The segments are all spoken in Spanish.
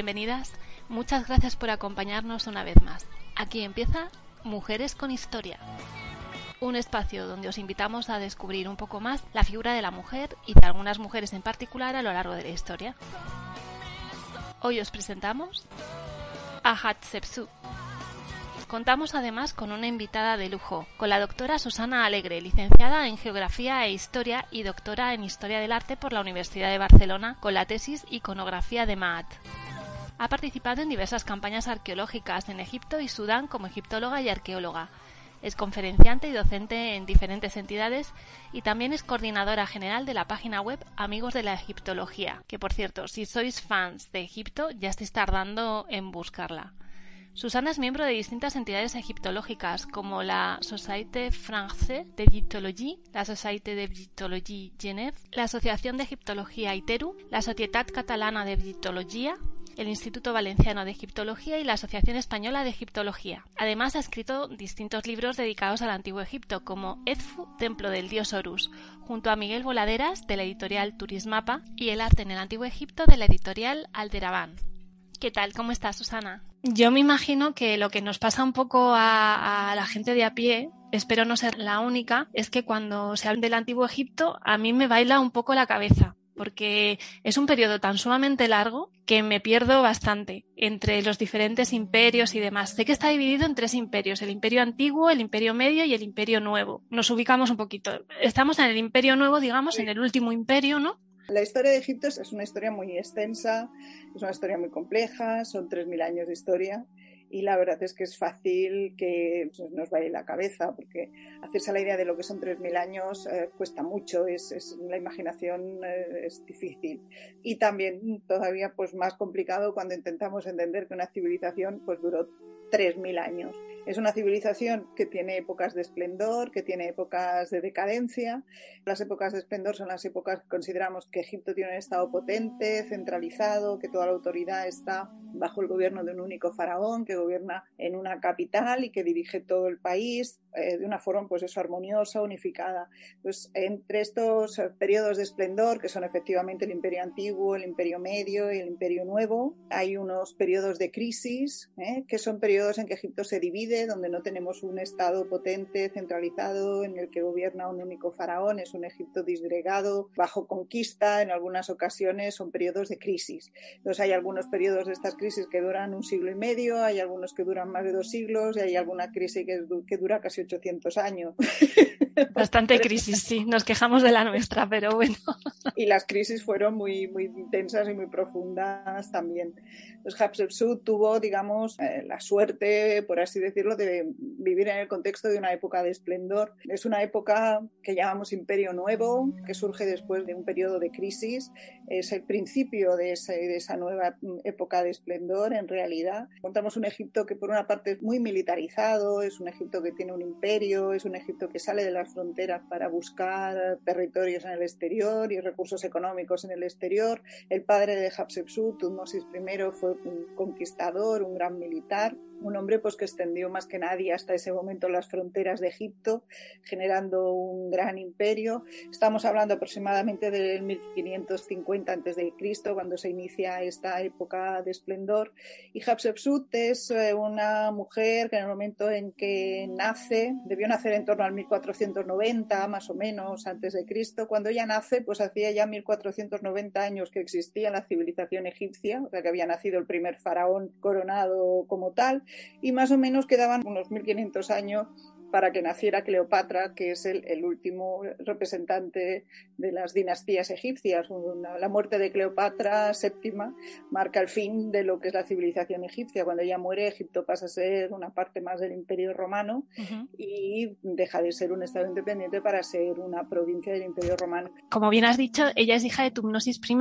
Bienvenidas. Muchas gracias por acompañarnos una vez más. Aquí empieza Mujeres con Historia. Un espacio donde os invitamos a descubrir un poco más la figura de la mujer y de algunas mujeres en particular a lo largo de la historia. Hoy os presentamos a Hatshepsut. Contamos además con una invitada de lujo, con la doctora Susana Alegre, licenciada en Geografía e Historia y doctora en Historia del Arte por la Universidad de Barcelona, con la tesis Iconografía de Maat. Ha participado en diversas campañas arqueológicas en Egipto y Sudán como egiptóloga y arqueóloga. Es conferenciante y docente en diferentes entidades y también es coordinadora general de la página web Amigos de la Egiptología, que por cierto, si sois fans de Egipto ya estáis tardando en buscarla. Susana es miembro de distintas entidades egiptológicas como la Société Française d'Egyptologie, la Société d'Egyptologie Genève, la Asociación de Egiptología ITERU, la Societat Catalana de Egiptología, el Instituto Valenciano de Egiptología y la Asociación Española de Egiptología. Además ha escrito distintos libros dedicados al Antiguo Egipto, como Edfu, Templo del Dios Horus, junto a Miguel Voladeras de la editorial Turismapa y El Arte en el Antiguo Egipto de la editorial Alderabán. ¿Qué tal? ¿Cómo estás, Susana? Yo me imagino que lo que nos pasa un poco a, a, la gente de a pie, espero no ser la única, es que cuando se habla del Antiguo Egipto a mí me baila un poco la cabeza, porque es un periodo tan sumamente largo que me pierdo bastante entre los diferentes imperios y demás. Sé que está dividido en tres imperios, el imperio antiguo, el imperio medio y el imperio nuevo. Nos ubicamos un poquito. Estamos en el imperio nuevo, digamos, en el último imperio, ¿no? La historia de Egipto es una historia muy extensa, es una historia muy compleja, son 3.000 años de historia y la verdad es que es fácil que nos vaya la cabeza porque hacerse la idea de lo que son 3.000 años eh, cuesta mucho, es, es la imaginación eh, es difícil y también todavía pues más complicado cuando intentamos entender que una civilización pues duró 3.000 años. Es una civilización que tiene épocas de esplendor, que tiene épocas de decadencia. Las épocas de esplendor son las épocas que consideramos que Egipto tiene un estado potente, centralizado, que toda la autoridad está bajo el gobierno de un único faraón que gobierna en una capital y que dirige todo el país eh, de una forma pues eso armoniosa, unificada. Pues entre estos periodos de esplendor que son efectivamente el Imperio antiguo, el Imperio medio y el Imperio nuevo, hay unos periodos de crisis ¿eh? que son periodos en que Egipto se divide, donde no tenemos un estado potente, centralizado, en el que gobierna un único faraón, es un Egipto disgregado, bajo conquista, en algunas ocasiones son periodos de crisis. Entonces hay algunos periodos de estas crisis que duran un siglo y medio, hay algunos que duran más de dos siglos y hay alguna crisis que, que dura casi 800 años. Bastante crisis, sí, nos quejamos de la nuestra, pero bueno. Y las crisis fueron muy, muy intensas y muy profundas también. Pues Hatshepsut tuvo, digamos, eh, la suerte, por así decirlo, de vivir en el contexto de una época de esplendor. Es una época que llamamos Imperio Nuevo, que surge después de un periodo de crisis. Es el principio de, ese, de esa nueva época de esplendor, en realidad. Encontramos un Egipto que, por una parte, es muy militarizado, es un Egipto que tiene un imperio, es un Egipto que sale de las fronteras para buscar territorios en el exterior y recursos económicos en el exterior. El padre de Hatshepsut, Tutmosis I, fue un conquistador, un gran militar un hombre pues que extendió más que nadie hasta ese momento las fronteras de Egipto, generando un gran imperio. Estamos hablando aproximadamente del 1550 a.C., cuando se inicia esta época de esplendor. Y Hatshepsut es eh, una mujer que en el momento en que nace, debió nacer en torno al 1490, más o menos, antes de Cristo. Cuando ella nace, pues hacía ya 1490 años que existía la civilización egipcia, o sea que había nacido el primer faraón coronado como tal y más o menos quedaban unos 1500 años para que naciera Cleopatra, que es el, el último representante de las dinastías egipcias. Una, la muerte de Cleopatra VII marca el fin de lo que es la civilización egipcia. Cuando ella muere, Egipto pasa a ser una parte más del imperio romano uh -huh. y deja de ser un estado independiente para ser una provincia del imperio romano. Como bien has dicho, ella es hija de Tumnosis I,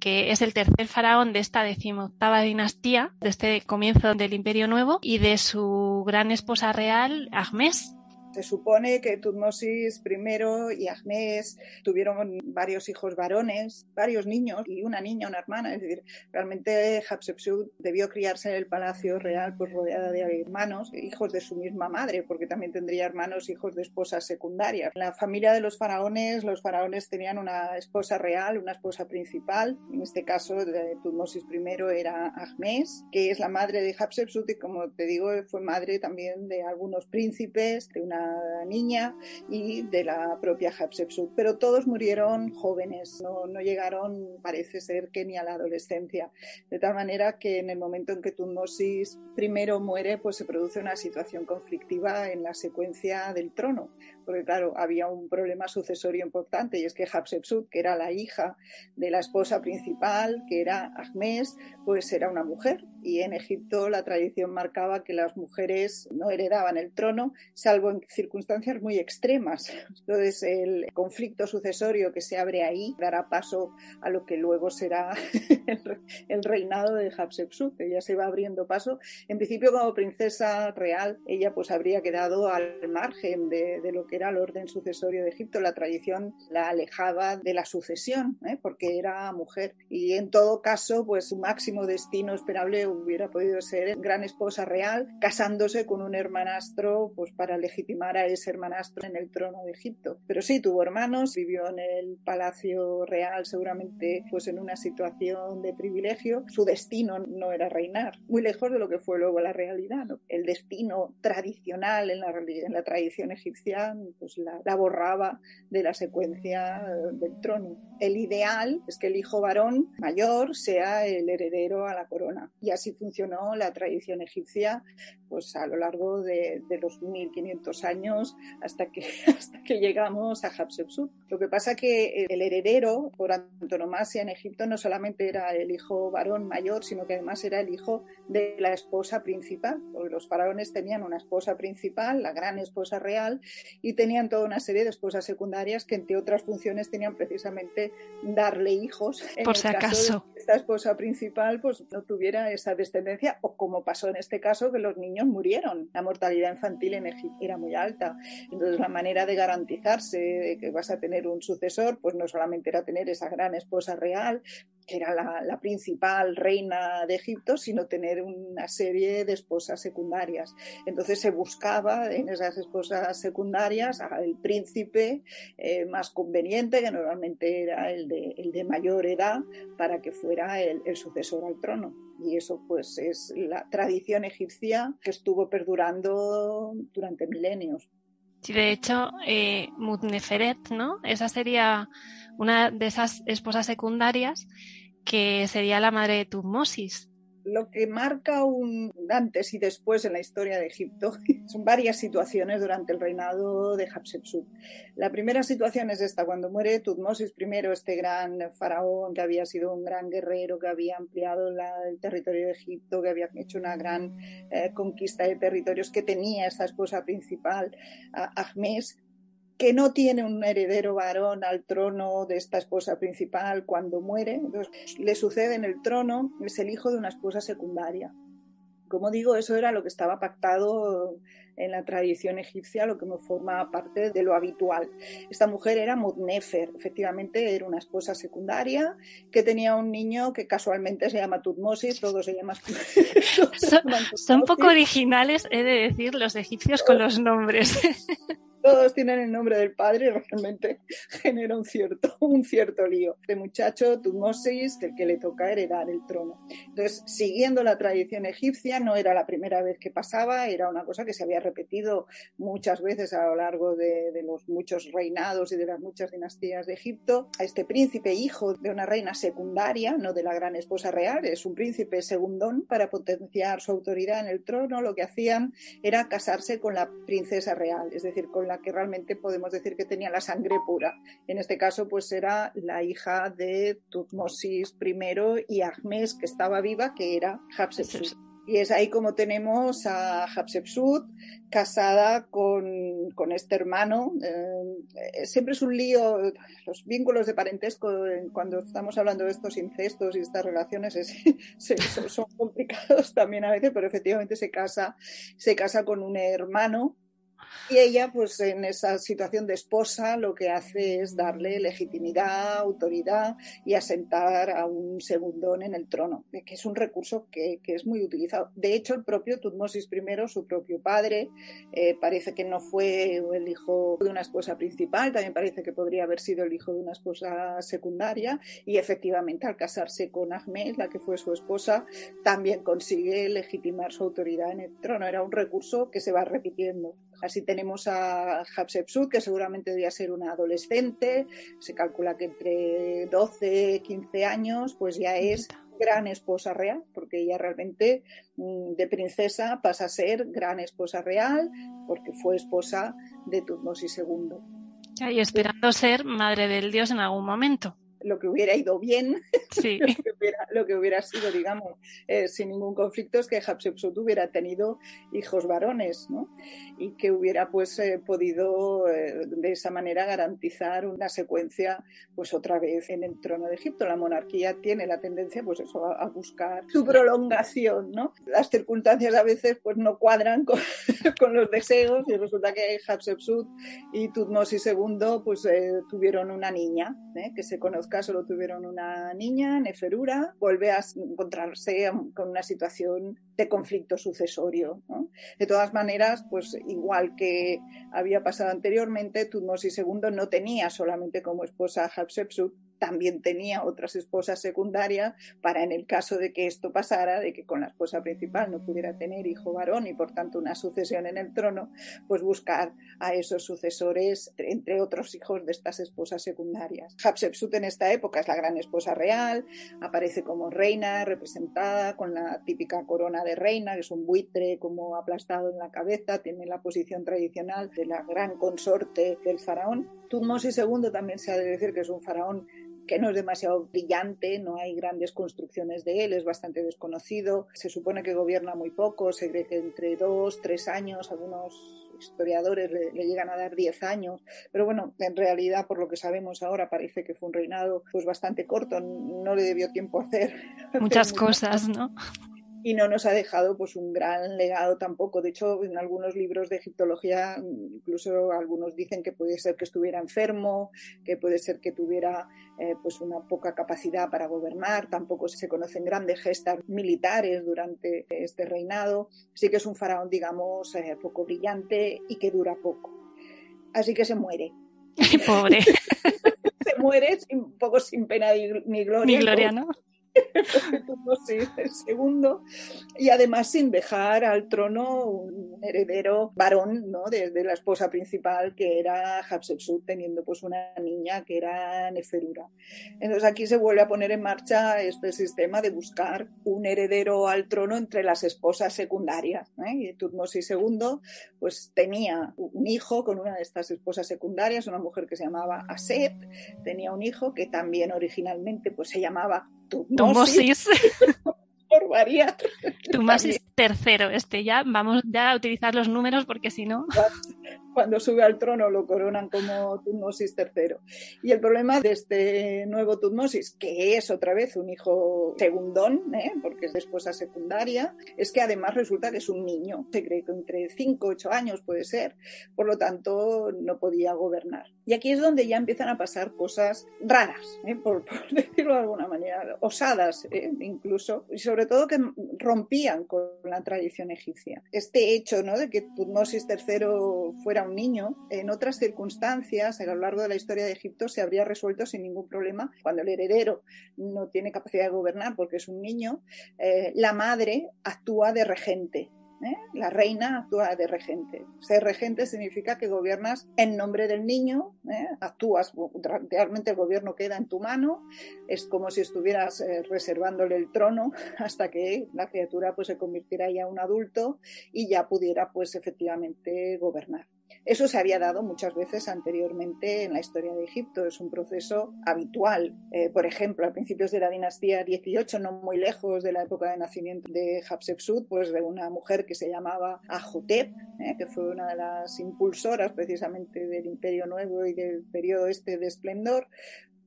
que es el tercer faraón de esta decimoctava dinastía, de este comienzo del Imperio Nuevo, y de su gran esposa real, Ahmes, Se supone que Tutmosis I y Ahmes tuvieron varios hijos varones, varios niños y una niña, una hermana. Es decir, realmente Hatshepsut debió criarse en el palacio real pues rodeada de hermanos, hijos de su misma madre, porque también tendría hermanos hijos de esposas secundarias. En la familia de los faraones, los faraones tenían una esposa real, una esposa principal. En este caso, de Tutmosis I era Ahmes, que es la madre de Hatshepsut y como te digo, fue madre también de algunos príncipes, de una niña y de la propia Hatshepsut. Pero todos murieron jóvenes, no, no llegaron, parece ser que ni a la adolescencia. De tal manera que en el momento en que Tutmosis primero muere, pues se produce una situación conflictiva en la secuencia del trono porque claro, había un problema sucesorio importante y es que Hatshepsut, que era la hija de la esposa principal, que era Ahmes, pues era una mujer y en Egipto la tradición marcaba que las mujeres no heredaban el trono, salvo en circunstancias muy extremas. Entonces el conflicto sucesorio que se abre ahí dará paso a lo que luego será el reinado de Hatshepsut, ella se va abriendo paso. En principio como princesa real, ella pues habría quedado al margen de, de lo que era el orden sucesorio de Egipto. La tradición la alejaba de la sucesión, ¿eh? porque era mujer. Y en todo caso, pues su máximo destino esperable hubiera podido ser gran esposa real, casándose con un hermanastro, pues para legitimar a ese hermanastro en el trono de Egipto. Pero sí, tuvo hermanos, vivió en el palacio real, seguramente pues en una situación de privilegio. Su destino no era reinar, muy lejos de lo que fue luego la realidad. El destino tradicional en la, en la tradición egipcia pues la, borraba de la secuencia eh, del trono. El ideal es que el hijo varón mayor sea el heredero a la corona. Y así funcionó la tradición egipcia pues a lo largo de, los 1500 años hasta que, hasta que llegamos a Hatshepsut. Lo que pasa que el heredero por antonomasia en Egipto no solamente era el hijo varón mayor, sino que además era el hijo de la esposa principal, porque los faraones tenían una esposa principal, la gran esposa real, y tenían toda una serie de esposas secundarias que entre otras funciones tenían precisamente darle hijos. Por si acaso. esta esposa principal pues no tuviera esa descendencia o como pasó en este caso que los niños murieron. La mortalidad infantil en Egipto era muy alta. Entonces la manera de garantizarse de que vas a tener un sucesor pues no solamente era tener esa gran esposa real, que era la, principal reina de Egipto, sino tener una serie de esposas secundarias. Entonces se buscaba en esas esposas secundarias al príncipe eh, más conveniente, que normalmente era el de, el de mayor edad, para que fuera el, sucesor al trono. Y eso pues es la tradición egipcia que estuvo perdurando durante milenios. Sí, de hecho, eh, Mutneferet, ¿no? Esa sería una de esas esposas secundarias que sería la madre de Tutmosis. Lo que marca un antes y después en la historia de Egipto son varias situaciones durante el reinado de Hatshepsut. La primera situación es esta, cuando muere Tutmosis I, este gran faraón que había sido un gran guerrero, que había ampliado el territorio de Egipto, que había hecho una gran eh, conquista de territorios, que tenía esta esposa principal, Ahmes, que no tiene un heredero varón al trono de esta esposa principal cuando muere, entonces le sucede en el trono, es el hijo de una esposa secundaria. Como digo, eso era lo que estaba pactado en la tradición egipcia, lo que me forma parte de lo habitual. Esta mujer era Mutnefer, efectivamente era una esposa secundaria que tenía un niño que casualmente se llama Tutmosis, todos se llaman son, son poco originales, he de decir, los egipcios con los nombres. todos tienen el nombre del padre realmente genera un cierto, un cierto lío. Este muchacho, Tutmosis, del que le toca heredar el trono. Entonces, siguiendo la tradición egipcia, no era la primera vez que pasaba, era una cosa que se había repetido muchas veces a lo largo de, de los muchos reinados y de las muchas dinastías de Egipto. A este príncipe, hijo de una reina secundaria, no de la gran esposa real, es un príncipe segundón para potenciar su autoridad en el trono, lo que hacían era casarse con la princesa real, es decir, con la que realmente podemos decir que tenía la sangre pura. En este caso, pues era la hija de Tutmosis I y Ahmes, que estaba viva, que era Hatshepsut. Y es ahí como tenemos a Hatshepsut casada con, este hermano. Eh, siempre es un lío, los vínculos de parentesco, cuando estamos hablando de estos incestos y estas relaciones, son complicados también a veces, pero efectivamente se casa, se casa con un hermano Y ella, pues en esa situación de esposa, lo que hace es darle legitimidad, autoridad y asentar a un segundón en el trono, que es un recurso que, es muy utilizado. De hecho, el propio Tutmosis I, su propio padre, eh, parece que no fue el hijo de una esposa principal, también parece que podría haber sido el hijo de una esposa secundaria y efectivamente al casarse con Ahmed, la que fue su esposa, también consigue legitimar su autoridad en el trono. Era un recurso que se va repitiendo. Así tenemos a Hatshepsut, que seguramente debía ser una adolescente, se calcula que entre 12 15 años, pues ya es gran esposa real, porque ella realmente mm, de princesa pasa a ser gran esposa real, porque fue esposa de Tutmosis II. Y esperando ser madre del dios en algún momento lo que hubiera ido bien, lo, que hubiera, sido, digamos, eh, sin ningún conflicto es que Hatshepsut hubiera tenido hijos varones, ¿no? Y que hubiera, pues, eh, podido eh, de esa manera garantizar una secuencia, pues, otra vez en el trono de Egipto. La monarquía tiene la tendencia, pues, eso, a, buscar su prolongación, ¿no? Las circunstancias a veces, pues, no cuadran con, con los deseos y resulta que Hatshepsut y Tutmosis II, pues, tuvieron una niña, que se conoce solo tuvieron una niña, Neferura, vuelve a encontrarse con una situación de conflicto sucesorio. De todas maneras, pues igual que había pasado anteriormente, Tutmosis II no tenía solamente como esposa a Hatshepsut, también tenía otras esposas secundarias para en el caso de que esto pasara, de que con la esposa principal no pudiera tener hijo varón y por tanto una sucesión en el trono, pues buscar a esos sucesores entre otros hijos de estas esposas secundarias. Hatshepsut en esta época es la gran esposa real, aparece como reina representada con la típica corona de reina, que es un buitre como aplastado en la cabeza, tiene la posición tradicional de la gran consorte del faraón. Tutmosis II también se ha de decir que es un faraón que no es demasiado brillante, no hay grandes construcciones de él, es bastante desconocido, se supone que gobierna muy poco, se cree que entre dos, tres años, algunos historiadores le, llegan a dar diez años, pero bueno, en realidad por lo que sabemos ahora parece que fue un reinado pues bastante corto, no le debió tiempo hacer muchas cosas, ¿no? Y no nos ha dejado pues un gran legado tampoco. De hecho, en algunos libros de egiptología, incluso algunos dicen que puede ser que estuviera enfermo, que puede ser que tuviera eh, pues una poca capacidad para gobernar. Tampoco se conocen grandes gestas militares durante este reinado. Sí que es un faraón, digamos, eh, poco brillante y que dura poco. Así que se muere. Pobre. se muere un poco sin pena ni gloria. Ni gloria, ¿no? El segundo, y además sin dejar al trono un heredero varón ¿no? de, la esposa principal que era Hatshepsut, teniendo pues una niña que era Neferura. Entonces aquí se vuelve a poner en marcha este sistema de buscar un heredero al trono entre las esposas secundarias. ¿eh? Y Tutmosis II pues tenía un hijo con una de estas esposas secundarias, una mujer que se llamaba Aset, tenía un hijo que también originalmente pues se llamaba Tumosis. Por variar. Tumosis tercero, este ya, vamos ya a utilizar los números porque si no cuando sube al trono lo coronan como Tutmosis III. Y el problema de este nuevo Tutmosis, que es otra vez un hijo segundón, ¿eh? porque es de esposa secundaria, es que además resulta que es un niño, se cree que entre 5 y 8 años puede ser, por lo tanto no podía gobernar. Y aquí es donde ya empiezan a pasar cosas raras, ¿eh? por, decirlo de alguna manera, osadas ¿eh? incluso, y sobre todo que rompían con la tradición egipcia. Este hecho ¿no? de que Tutmosis III fuera un niño, en otras circunstancias, a lo largo de la historia de Egipto, se habría resuelto sin ningún problema. Cuando el heredero no tiene capacidad de gobernar porque es un niño, eh, la madre actúa de regente. ¿eh? La reina actúa de regente. Ser regente significa que gobiernas en nombre del niño, ¿eh? actúas, realmente el gobierno queda en tu mano, es como si estuvieras reservándole el trono hasta que la criatura pues, se convirtiera ya en un adulto y ya pudiera pues efectivamente gobernar. Eso se había dado muchas veces anteriormente en la historia de Egipto, es un proceso habitual. Eh, por ejemplo, a principios de la dinastía 18, no muy lejos de la época de nacimiento de Hatshepsut, pues de una mujer que se llamaba Ahotep, eh, que fue una de las impulsoras precisamente del Imperio Nuevo y del periodo este de esplendor,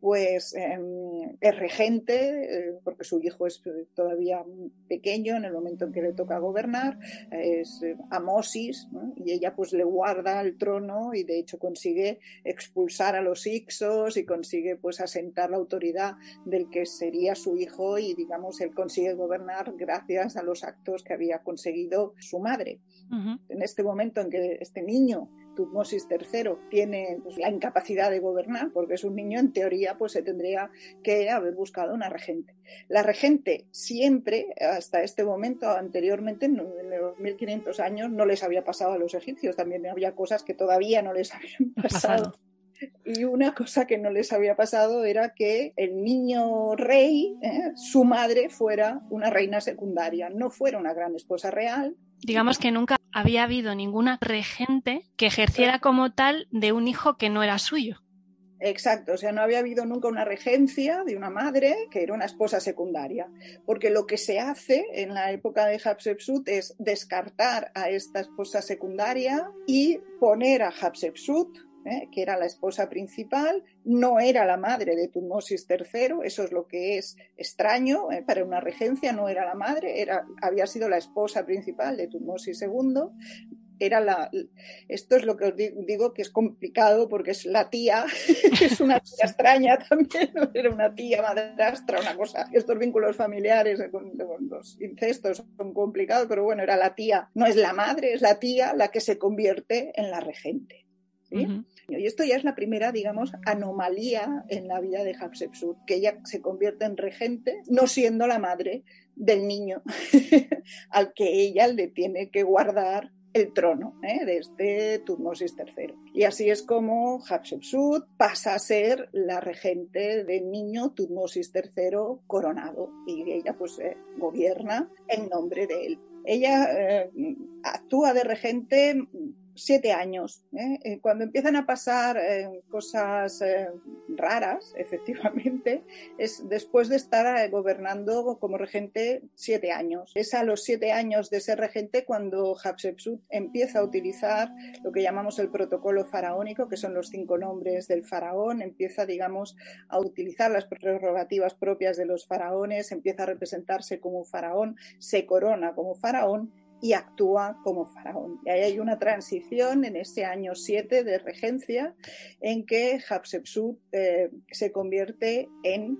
pues em, es regente, eh, porque su hijo es todavía pequeño en el momento en que le toca gobernar, es eh, Amosis, y ella pues le guarda el trono y de hecho consigue expulsar a los Ixos y consigue pues asentar la autoridad del que sería su hijo y digamos él consigue gobernar gracias a los actos que había conseguido su madre. En este momento en que este niño Tutmosis III tiene pues, la incapacidad de gobernar, porque es un niño, en teoría, pues se tendría que haber buscado una regente. La regente siempre, hasta este momento, anteriormente, en los 1500 años, no les había pasado a los egipcios, también había cosas que todavía no les habían pasado. Y una cosa que no les había pasado era que el niño rey, ¿eh? su madre, fuera una reina secundaria, no fuera una gran esposa real. Digamos que nunca había habido ninguna regente que ejerciera como tal de un hijo que no era suyo. Exacto, o sea, no había habido nunca una regencia de una madre que era una esposa secundaria, porque lo que se hace en la época de Hatshepsut es descartar a esta esposa secundaria y poner a Hatshepsut ¿eh? que era la esposa principal, no era la madre de Tutmosis III, eso es lo que es extraño ¿eh? para una regencia, no era la madre, era, había sido la esposa principal de Tutmosis II. Era la, esto es lo que os digo que es complicado porque es la tía, es una tía extraña también, era una tía madrastra, una cosa. Estos vínculos familiares con, con los incestos son complicados, pero bueno, era la tía, no es la madre, es la tía la que se convierte en la regente. Y esto ya es la primera, digamos, anomalía en la vida de Hatshepsut, que ella se convierte en regente, no siendo la madre del niño al que ella le tiene que guardar el trono ¿eh? de este Tutmosis III. Y así es como Hatshepsut pasa a ser la regente del niño Tutmosis III coronado y ella pues eh, gobierna en nombre de él. Ella eh, actúa de regente siete años. ¿eh? Eh, cuando empiezan a pasar eh, cosas raras, efectivamente, es después de estar gobernando como regente siete años. Es a los siete años de ser regente cuando Hatshepsut empieza a utilizar lo que llamamos el protocolo faraónico, que son los cinco nombres del faraón, empieza, digamos, a utilizar las prerrogativas propias de los faraones, empieza a representarse como faraón, se corona como faraón y actúa como faraón. Y ahí hay una transición en ese año 7 de regencia en que Hatshepsut eh, se convierte en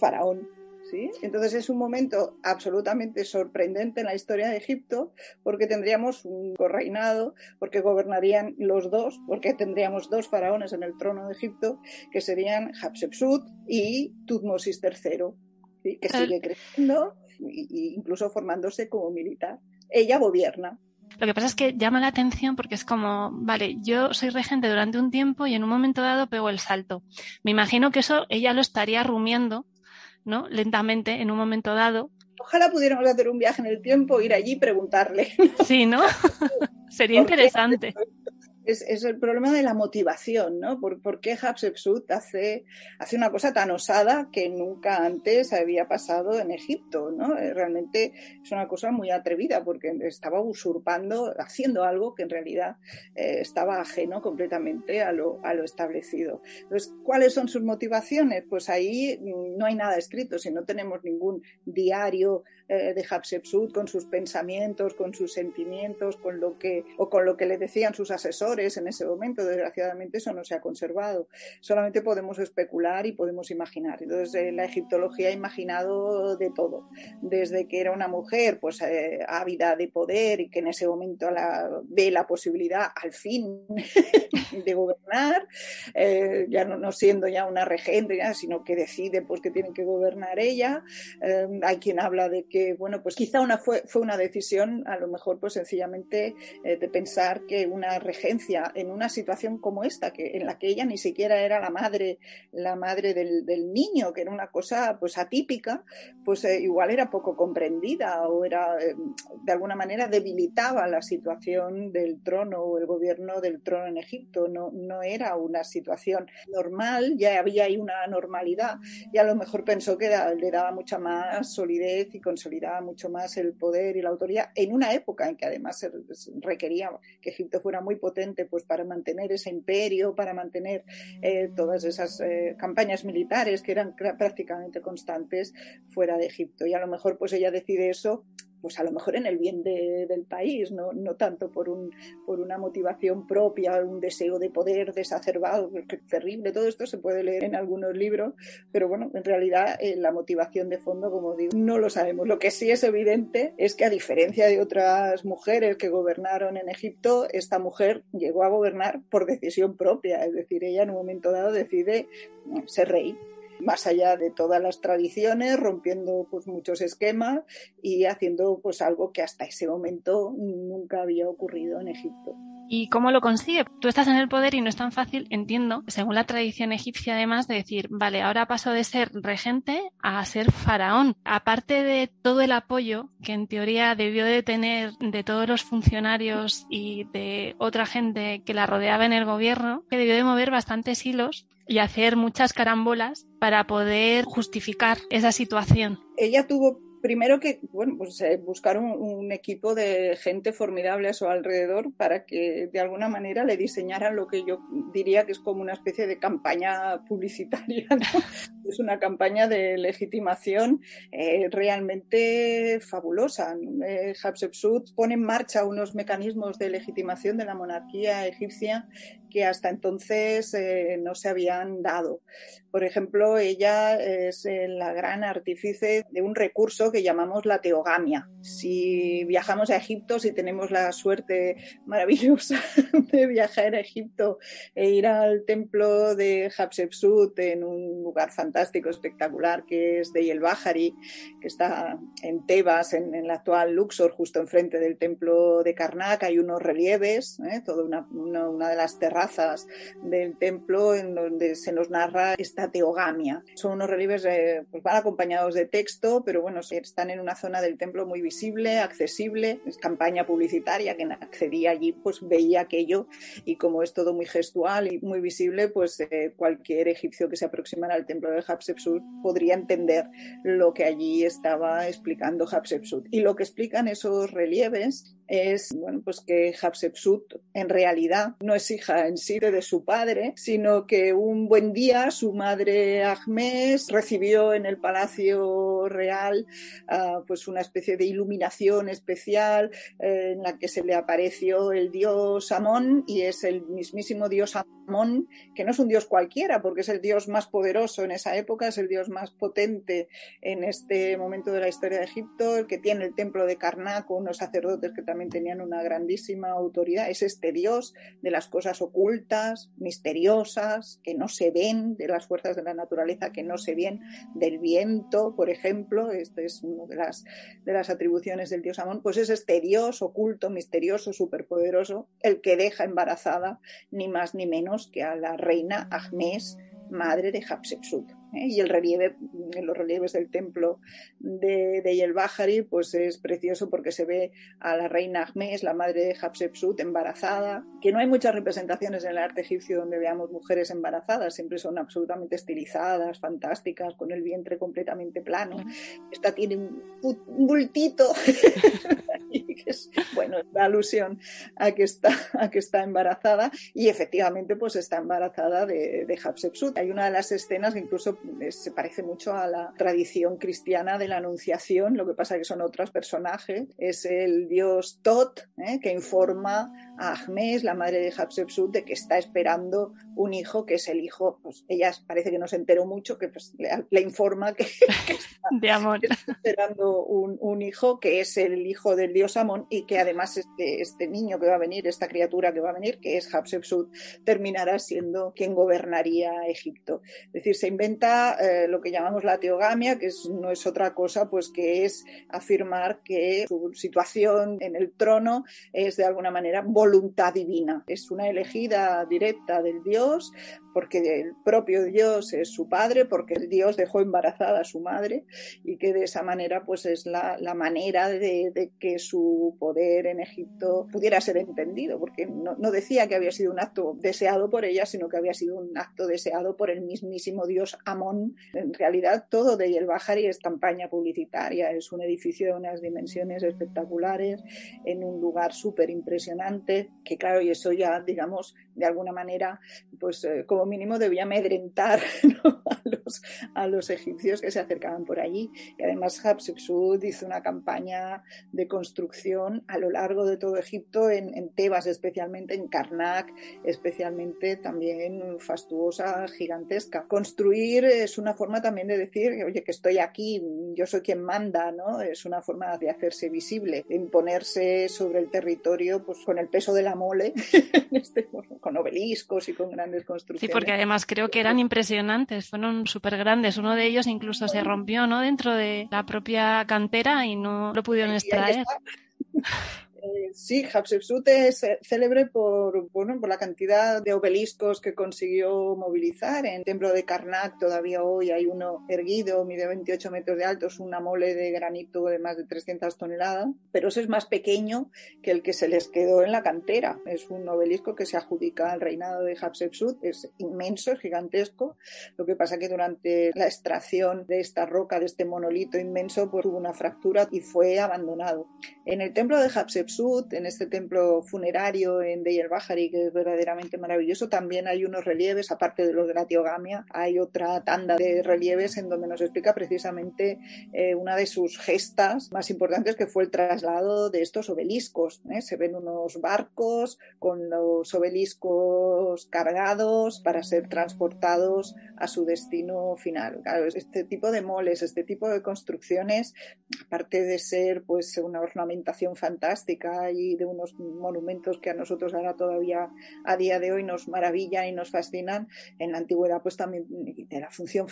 faraón. ¿Sí? Entonces es un momento absolutamente sorprendente en la historia de Egipto porque tendríamos un reinado, porque gobernarían los dos, porque tendríamos dos faraones en el trono de Egipto que serían Hatshepsut y Tutmosis III, que sigue creciendo e incluso formándose como militar ella gobierna. Lo que pasa es que llama la atención porque es como, vale, yo soy regente durante un tiempo y en un momento dado pego el salto. Me imagino que eso ella lo estaría rumiando, ¿no? Lentamente, en un momento dado. Ojalá pudiéramos hacer un viaje en el tiempo, ir allí y preguntarle. Sí, ¿no? Sería interesante es, el problema de la motivación, ¿no? ¿Por, qué Hatshepsut hace, hace una cosa tan osada que nunca antes había pasado en Egipto, ¿no? Eh, realmente es una cosa muy atrevida porque estaba usurpando, haciendo algo que en realidad eh, estaba ajeno completamente a lo, a lo establecido. Entonces, ¿cuáles son sus motivaciones? Pues ahí no hay nada escrito, si no tenemos ningún diario eh, de Hatshepsut con sus pensamientos, con sus sentimientos, con lo que, o con lo que le decían sus asesores en ese momento. Desgraciadamente eso no se ha conservado. Solamente podemos especular y podemos imaginar. Entonces eh, la egiptología ha imaginado de todo, desde que era una mujer pues eh, ávida de poder y que en ese momento ve la posibilidad al fin de gobernar, ya no, siendo ya una regente, sino que decide pues que tiene que gobernar ella. hay quien habla de que bueno, pues quizá una fue, fue una decisión, a lo mejor, pues sencillamente eh, de pensar que una regencia en una situación como esta, que, en la que ella ni siquiera era la madre, la madre del, niño, que era una cosa pues atípica, pues eh, igual era poco comprendida o era, eh, de alguna manera, debilitaba la situación del trono o el gobierno del trono en Egipto. No, no era una situación normal, ya había ahí una normalidad y a lo mejor pensó que le daba mucha más solidez y consolidad mucho más el poder y la autoridad en una época en que además se requería que Egipto fuera muy potente pues para mantener ese imperio, para mantener eh, todas esas eh, campañas militares que eran prácticamente constantes fuera de Egipto. Y a lo mejor pues ella decide eso pues a lo mejor en el bien del país, no, no tanto por, un, por una motivación propia, un deseo de poder desacerbado, terrible, todo esto se puede leer en algunos libros, pero bueno, en realidad eh, la motivación de fondo, como digo, no lo sabemos. Lo que sí es evidente es que a diferencia de otras mujeres que gobernaron en Egipto, esta mujer llegó a gobernar por decisión propia, es decir, ella en un momento dado decide ser rey más allá de todas las tradiciones, rompiendo pues muchos esquemas y haciendo pues algo que hasta ese momento nunca había ocurrido en Egipto. ¿Y cómo lo consigue? Tú estás en el poder y no es tan fácil, entiendo, según la tradición egipcia además, de decir, vale, ahora paso de ser regente a ser faraón. Aparte de todo el apoyo que en teoría debió de tener de todos los funcionarios y de otra gente que la rodeaba en el gobierno, que debió de mover bastantes hilos y hacer muchas carambolas para poder justificar esa situación. Ella tuvo primero que bueno, pues, eh, buscar un, equipo de gente formidable a su alrededor para que de alguna manera le diseñaran lo que yo diría que es como una especie de campaña publicitaria. es una campaña de legitimación eh, realmente fabulosa. Eh, Hatshepsut pone en marcha unos mecanismos de legitimación de la monarquía egipcia que hasta entonces eh, no se habían dado. Por ejemplo, ella es la gran artífice de un recurso llamamos la teogamia. Si viajamos a Egipto, si tenemos la suerte maravillosa de viajar a Egipto e ir al templo de Hatshepsut en un lugar fantástico, espectacular, que es de El Bahari, que está en Tebas, en, en, la actual Luxor, justo enfrente del templo de Karnak, hay unos relieves, ¿eh? toda una, una, una de las terrazas del templo en donde se nos narra esta teogamia. Son unos relieves, eh, pues van acompañados de texto, pero bueno, están en una zona del templo muy visible, accesible, es campaña publicitaria, quien accedía allí pues veía aquello y como es todo muy gestual y muy visible, pues eh, cualquier egipcio que se aproximara al templo de Hatshepsut podría entender lo que allí estaba explicando Hatshepsut. Y lo que explican esos relieves es bueno, pues que Hatshepsut en realidad no es hija en sí de su padre, sino que un buen día su madre Ahmes recibió en el palacio real uh, pues una especie de iluminación especial eh, en la que se le apareció el dios Amón y es el mismísimo dios Amón, que no es un dios cualquiera porque es el dios más poderoso en esa época, es el dios más potente en este momento de la historia de Egipto, el que tiene el templo de Karnak unos sacerdotes que también también tenían una grandísima autoridad, es este Dios de las cosas ocultas, misteriosas, que no se ven, de las fuerzas de la naturaleza que no se ven, del viento, por ejemplo, esta es una de las, de las atribuciones del Dios Amón, pues es este Dios oculto, misterioso, superpoderoso, el que deja embarazada ni más ni menos que a la reina Ahmes, madre de Hatshepsut. ¿Eh? y el relieve, los relieves del templo de, de Yelbahari, pues es precioso porque se ve a la reina Ahmes, la madre de Hatshepsut, embarazada, que no hay muchas representaciones en el arte egipcio donde veamos mujeres embarazadas, siempre son absolutamente estilizadas, fantásticas, con el vientre completamente plano. Esta tiene un, un bultito, es, bueno, la alusión a que, está, a que está embarazada y efectivamente pues está embarazada de, de Hatshepsut. Hay una de las escenas que incluso se parece mucho a la tradición cristiana de la Anunciación, lo que pasa que son otros personajes. Es el dios Tot, ¿eh? que informa a Ahmes, la madre de Hatshepsut, de que está esperando un hijo que es el hijo, pues ella parece que no se enteró mucho, que pues, le, informa que, está, de amor. esperando un, un, hijo que es el hijo del dios Amón y que además este, este niño que va a venir, esta criatura que va a venir, que es Hatshepsut, terminará siendo quien gobernaría Egipto. Es decir, se inventa eh, lo que llamamos la teogamia, que es, no es otra cosa pues que es afirmar que su situación en el trono es de alguna manera voluntad divina. Es una elegida directa del Dios porque el propio Dios es su padre, porque el Dios dejó embarazada a su madre y que de esa manera pues es la, la manera de, de, que su poder en Egipto pudiera ser entendido, porque no, no, decía que había sido un acto deseado por ella, sino que había sido un acto deseado por el mismísimo dios Amón. En realidad, todo de El Bahari es campaña publicitaria, es un edificio de unas dimensiones espectaculares, en un lugar súper impresionante, que claro, y eso ya, digamos, de alguna manera, pues eh, como mínimo debía amedrentar ¿no? a, los, a, los, egipcios que se acercaban por allí. Y además Hatshepsut hizo una campaña de construcción a lo largo de todo Egipto, en, en Tebas especialmente, en Karnak, especialmente también fastuosa, gigantesca. Construir es una forma también de decir, oye, que estoy aquí, yo soy quien manda, ¿no? Es una forma de hacerse visible, de imponerse sobre el territorio pues con el peso de la mole, este, con obeliscos y con grandes construcciones. Sí, porque además creo que eran impresionantes, fueron súper grandes. Uno de ellos incluso se rompió, ¿no? Dentro de la propia cantera y no lo pudieron extraer. あ。Eh, sí, Hatshepsut es célebre por, bueno, por la cantidad de obeliscos que consiguió movilizar. En el templo de Karnak todavía hoy hay uno erguido, mide 28 metros de alto, es una mole de granito de más de 300 toneladas, pero ese es más pequeño que el que se les quedó en la cantera. Es un obelisco que se adjudica al reinado de Hatshepsut, es inmenso, es gigantesco. Lo que pasa que durante la extracción de esta roca, de este monolito inmenso, pues hubo una fractura y fue abandonado. En el templo de Hatshepsut en este templo funerario en Deir Bahari, que es verdaderamente maravilloso. También hay unos relieves, aparte de los de la Tiogamia, hay otra tanda de relieves en donde nos explica precisamente eh, una de sus gestas más importantes, que fue el traslado de estos obeliscos. ¿eh? Se ven unos barcos con los obeliscos cargados para ser transportados a su destino final. Claro, este tipo de moles, este tipo de construcciones, aparte de ser pues una ornamentación fantástica, y de unos monumentos que a nosotros ahora todavía a día de hoy nos maravillan y nos fascinan, en la antigüedad pues también de la función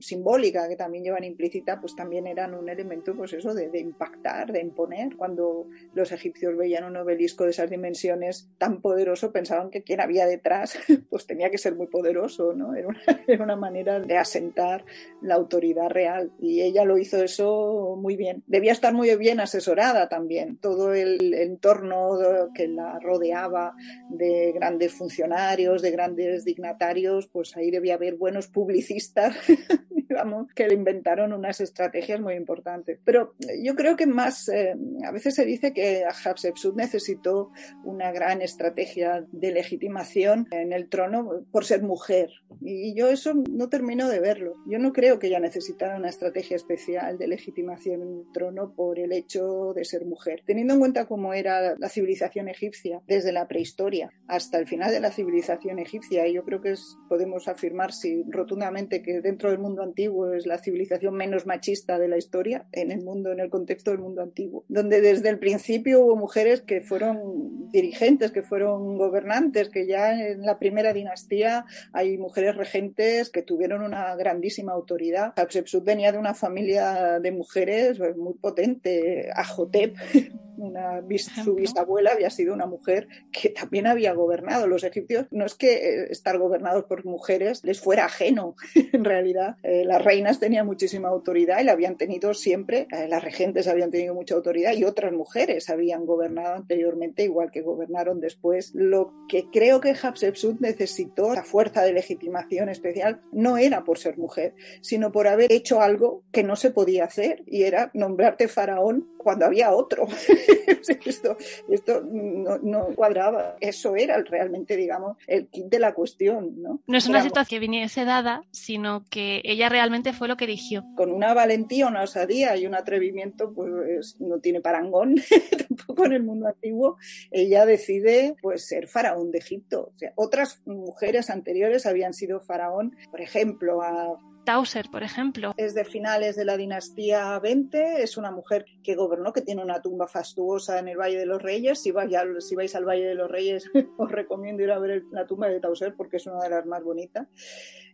simbólica que también llevan implícita, pues también eran un elemento pues eso de, impactar, de imponer. Cuando los egipcios veían un obelisco de esas dimensiones tan poderoso, pensaban que quien había detrás pues tenía que ser muy poderoso, ¿no? Era una, era una manera de asentar la autoridad real y ella lo hizo eso muy bien. Debía estar muy bien asesorada también. Todo el entorno que la rodeaba de grandes funcionarios, de grandes dignatarios, pues ahí debía haber buenos publicistas, digamos, que le inventaron unas estrategias muy importantes. Pero yo creo que más, eh, a veces se dice que Hatshepsut necesitó una gran estrategia de legitimación en el trono por ser mujer. Y yo eso no termino de verlo. Yo no creo que ella necesitara una estrategia especial de legitimación en el trono por el hecho de ser mujer. Teniendo en cuenta cómo era la civilización egipcia desde la prehistoria hasta el final de la civilización egipcia. Y yo creo que podemos afirmar rotundamente que dentro del mundo antiguo es la civilización menos machista de la historia, en el mundo, en el contexto del mundo antiguo, donde desde el principio hubo mujeres que fueron dirigentes, que fueron gobernantes, que ya en la primera dinastía hay mujeres regentes que tuvieron una grandísima autoridad. Hatshepsut venía de una familia de mujeres muy potente, Ajotep, una su bisabuela había sido una mujer que también había gobernado. Los egipcios no es que eh, estar gobernados por mujeres les fuera ajeno. en realidad, eh, las reinas tenían muchísima autoridad y la habían tenido siempre. Eh, las regentes habían tenido mucha autoridad y otras mujeres habían gobernado anteriormente, igual que gobernaron después. Lo que creo que Hatshepsut necesitó, la fuerza de legitimación especial, no era por ser mujer, sino por haber hecho algo que no se podía hacer y era nombrarte faraón cuando había otro. esto esto no, cuadraba. Eso era realmente, digamos, el kit de la cuestión. No, no es una situación que viniese dada, sino que ella realmente fue lo que eligió. Con una valentía, una osadía y un atrevimiento, pues no tiene parangón tampoco en el mundo antiguo. Ella decide pues ser faraón de Egipto. O sea, otras mujeres anteriores habían sido faraón, por ejemplo, a Tauser, por ejemplo. Es de finales de la dinastía 20, es una mujer que gobernó, que tiene una tumba fastuosa en el Valle de los Reyes. Si vais, si vais al Valle de los Reyes, os recomiendo ir a ver la tumba de Tauser porque es una de las más bonitas.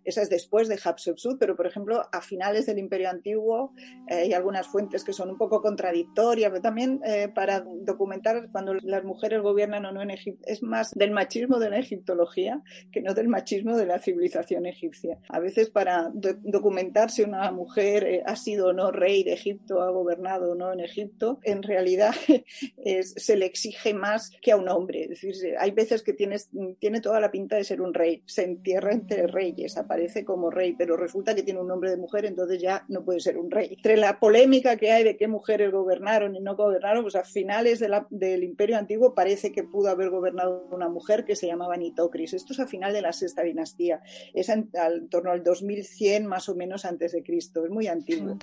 Esa es después de Hatshepsut, pero por ejemplo, a finales del Imperio Antiguo eh, hay algunas fuentes que son un poco contradictorias, pero también eh, para documentar cuando las mujeres gobiernan o no en Egipto, es más del machismo de la egiptología que no del machismo de la civilización egipcia. A veces para documentar si una mujer eh, ha sido o no rey de Egipto, ha gobernado o no en Egipto, en realidad se le exige más que a un hombre. Es decir, hay veces que tiene toda la pinta de ser un rey, se entierra entre reyes, aparece como rey, pero resulta que tiene un nombre de mujer, entonces ya no puede ser un rey. Entre la polémica que hay de qué mujeres gobernaron y no gobernaron, pues a finales del Imperio Antiguo parece que pudo haber gobernado una mujer que se llamaba Nitocris. Esto es a final de la sexta dinastía, es en, torno al 2100 más o menos antes de Cristo, es muy antiguo.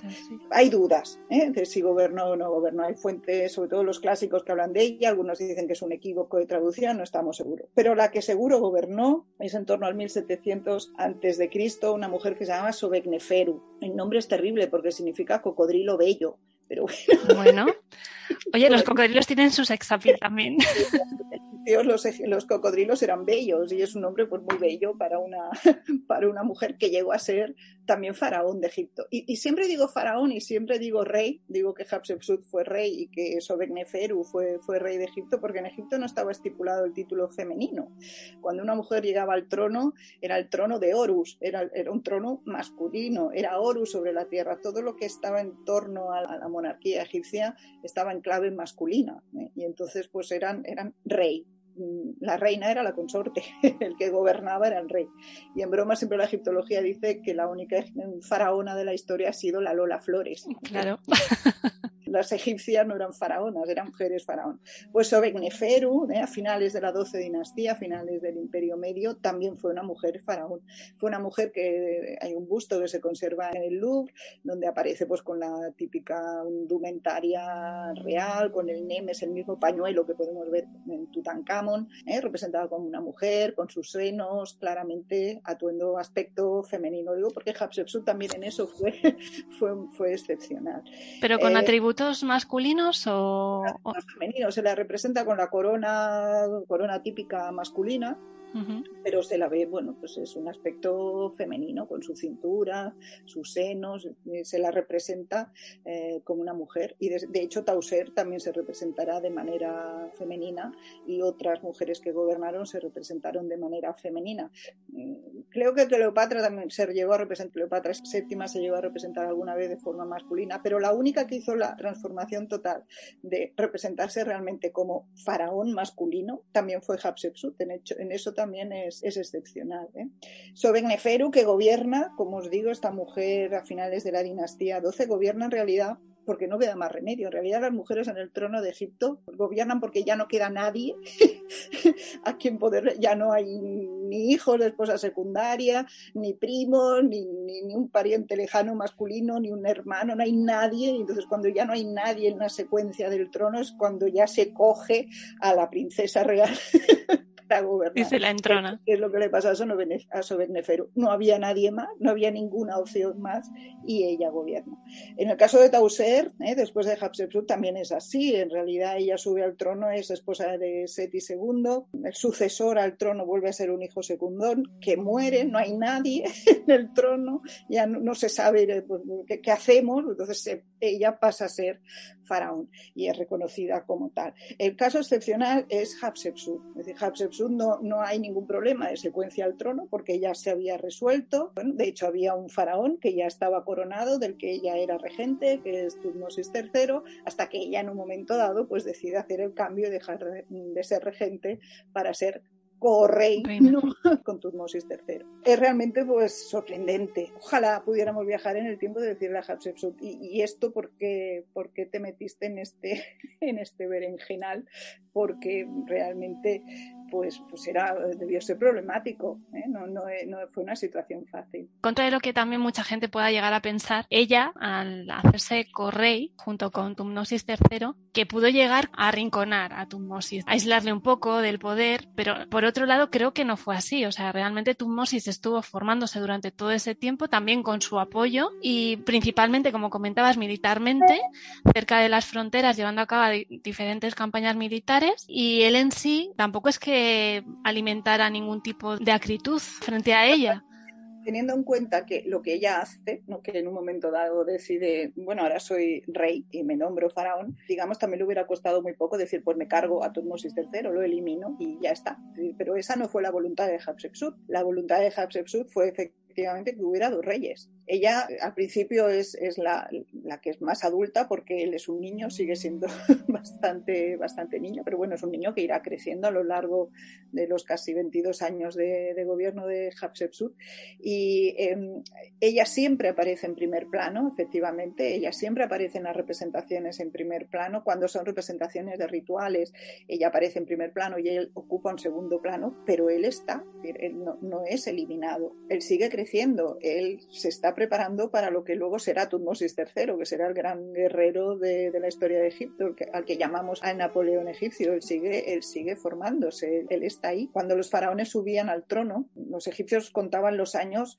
Hay dudas ¿eh? de si gobernó o no gobernó. Hay fuentes, sobre todo los clásicos que hablan de ella, algunos dicen que es un equívoco de traducción, no estamos seguros. Pero la que seguro gobernó es en torno al 1700 antes de Cristo, una mujer que se llama Sobekneferu. El nombre es terrible porque significa cocodrilo bello. Pero bueno. Oye, los cocodrilos tienen su sex también. Los, los, cocodrilos eran bellos y es un nombre pues, muy bello para una, para una mujer que llegó a ser también faraón de Egipto. Y, siempre digo faraón y siempre digo rey, digo que Hatshepsut fue rey y que Sobekneferu fue, fue rey de Egipto, porque en Egipto no estaba estipulado el título femenino. Cuando una mujer llegaba al trono, era el trono de Horus, era, era un trono masculino, era Horus sobre la tierra. Todo lo que estaba en torno a la, monarquía egipcia estaba en clave masculina. ¿eh? Y entonces, pues eran, eran rey, la reina era la consorte, el que gobernaba era el rey. Y en broma siempre la egiptología dice que la única faraona de la historia ha sido la Lola Flores. Claro. las egipcias no eran faraonas, eran mujeres faraón. Pues Sobekneferu, ¿eh? a finales de la 12 dinastía, a finales del Imperio Medio, también fue una mujer faraón. Fue una mujer que hay un busto que se conserva en el Louvre, donde aparece pues con la típica indumentaria real, con el nemes, el mismo pañuelo que podemos ver en Tutankamón, ¿eh? representada como una mujer, con sus senos, claramente atuendo aspecto femenino. Digo porque Hatshepsut también en eso fue, fue, fue excepcional. Pero con eh, atributos masculinos o, femeninos? Se la representa con la corona, corona típica masculina, pero se la ve, bueno, pues es un aspecto femenino, con su cintura, sus senos, eh, se la representa eh, como una mujer. Y de, hecho, Tauser también se representará de manera femenina y otras mujeres que gobernaron se representaron de manera femenina. Mm, creo que Cleopatra también se llegó a representar, Cleopatra VII se llegó a representar alguna vez de forma masculina, pero la única que hizo la transformación total de representarse realmente como faraón masculino también fue Hatshepsut. En, hecho, en eso también también es, excepcional. ¿eh? Que gobierna, como os digo, esta mujer a finales de la dinastía 12, gobierna en realidad porque no queda más remedio. En realidad las mujeres en el trono de Egipto gobiernan porque ya no queda nadie a quien poder, ya no hay ni hijos de esposa secundaria, ni primos, ni, ni, ni, un pariente lejano masculino, ni un hermano, no hay nadie. Entonces cuando ya no hay nadie en la secuencia del trono es cuando ya se coge a la princesa real Dice la entrona. Es lo que le pasó a Sobekneferu. No había nadie más, no había ninguna opción más y ella gobierna. En el caso de Tauser, ¿eh? después de Hatshepsut, también es así. En realidad ella sube al trono, es esposa de Seti II. El sucesor al trono vuelve a ser un hijo secundón que muere, no hay nadie en el trono, ya no, se sabe pues, qué, hacemos. Entonces ella pasa a ser faraón y es reconocida como tal. El caso excepcional es Hatshepsut. Es decir, Hatshepsut no, no hay ningún problema de secuencia al trono porque ya se había resuelto. de hecho, había un faraón que ya estaba coronado, del que ella era regente, que es Tutmosis III, hasta que ella en un momento dado pues decide hacer el cambio y dejar de ser regente para ser co-reino con Tutmosis III. Es realmente pues sorprendente. Ojalá pudiéramos viajar en el tiempo de decirle a Hatshepsut, ¿y, esto por qué, por qué, te metiste en este, en este berenjenal? Porque realmente pues, pues era, debió ser problemático, ¿eh? no, no, no, fue una situación fácil. Contra de lo que también mucha gente pueda llegar a pensar, ella, al hacerse correy junto con Tumnosis III, que pudo llegar a arrinconar a Tumnosis, a aislarle un poco del poder, pero por otro lado creo que no fue así, o sea, realmente Tumnosis estuvo formándose durante todo ese tiempo, también con su apoyo y principalmente, como comentabas, militarmente, cerca de las fronteras, llevando a cabo diferentes campañas militares y él en sí tampoco es que alimentar a ningún tipo de acritud frente a ella. Teniendo en cuenta que lo que ella hace, ¿no? que en un momento dado decide, bueno, ahora soy rey y me nombro faraón, digamos, también le hubiera costado muy poco decir, pues me cargo a Tutmosis III, lo elimino y ya está. Pero esa no fue la voluntad de Hatshepsut. La voluntad de Hatshepsut fue efectivamente que hubiera dos reyes. Ella al principio es, es la, la, que es más adulta porque él es un niño, sigue siendo bastante, bastante niño, pero bueno, es un niño que irá creciendo a lo largo de los casi 22 años de, gobierno de Hatshepsut. Y eh, ella siempre aparece en primer plano, efectivamente, ella siempre aparece en las representaciones en primer plano. Cuando son representaciones de rituales, ella aparece en primer plano y él ocupa un segundo plano, pero él está, él no, no es eliminado, él sigue creciendo, él se está preparando para lo que luego será Tutmosis III, que será el gran guerrero de, de la historia de Egipto, al que llamamos a Napoleón egipcio. Él sigue, él sigue formándose, él está ahí. Cuando los faraones subían al trono, los egipcios contaban los años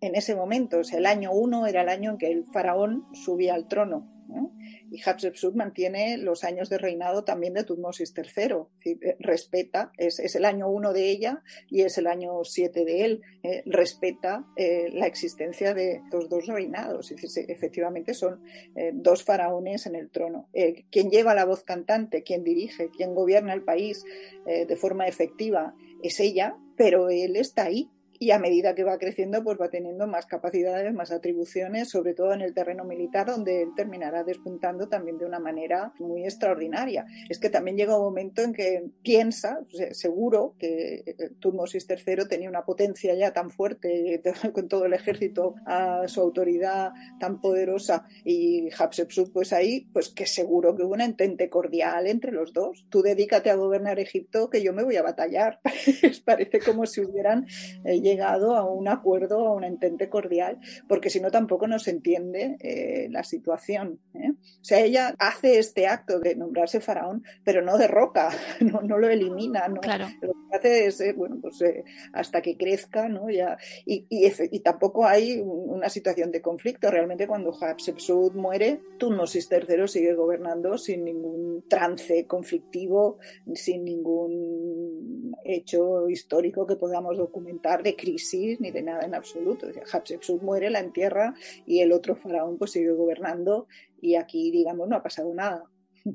en ese momento. El año uno era el año en que el faraón subía al trono. ¿no? Y Hatshepsut mantiene los años de reinado también de Tutmosis III. Respeta, es, el año uno de ella y es el año siete de él. Eh, respeta eh, la existencia de estos dos reinados. Efectivamente son eh, dos faraones en el trono. quien lleva la voz cantante, quien dirige, quien gobierna el país de forma efectiva es ella, pero él está ahí y a medida que va creciendo pues va teniendo más capacidades, más atribuciones, sobre todo en el terreno militar donde él terminará despuntando también de una manera muy extraordinaria. Es que también llega un momento en que piensa, seguro que eh, Tutmosis III tenía una potencia ya tan fuerte con todo el ejército a su autoridad tan poderosa y Hatshepsut pues ahí pues que seguro que hubo una entente cordial entre los dos. Tú dedícate a gobernar Egipto que yo me voy a batallar. Parece como si hubieran eh, llegado a un acuerdo, a un entente cordial, porque si no tampoco nos entiende eh, la situación. ¿eh? O sea, ella hace este acto de nombrarse faraón, pero no derroca, no, no lo elimina, ¿no? Claro. Lo que hace es, eh, bueno, pues eh, hasta que crezca, ¿no? Ya, y, y, y, tampoco hay una situación de conflicto. Realmente cuando Hatshepsut muere, Tutmosis III sigue gobernando sin ningún trance conflictivo, sin ningún hecho histórico que podamos documentar de crisis ni de nada en absoluto. Hatshepsut muere, la entierra y el otro faraón pues sigue gobernando y aquí, digamos, no ha pasado nada.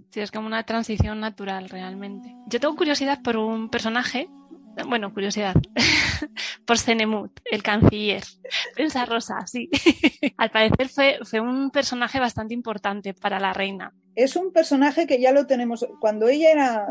Sí, es como una transición natural realmente. Yo tengo curiosidad por un personaje, bueno, curiosidad, por Senemut, el canciller. Prensa rosa, sí. Al parecer fue, fue un personaje bastante importante para la reina es un personaje que ya lo tenemos cuando ella era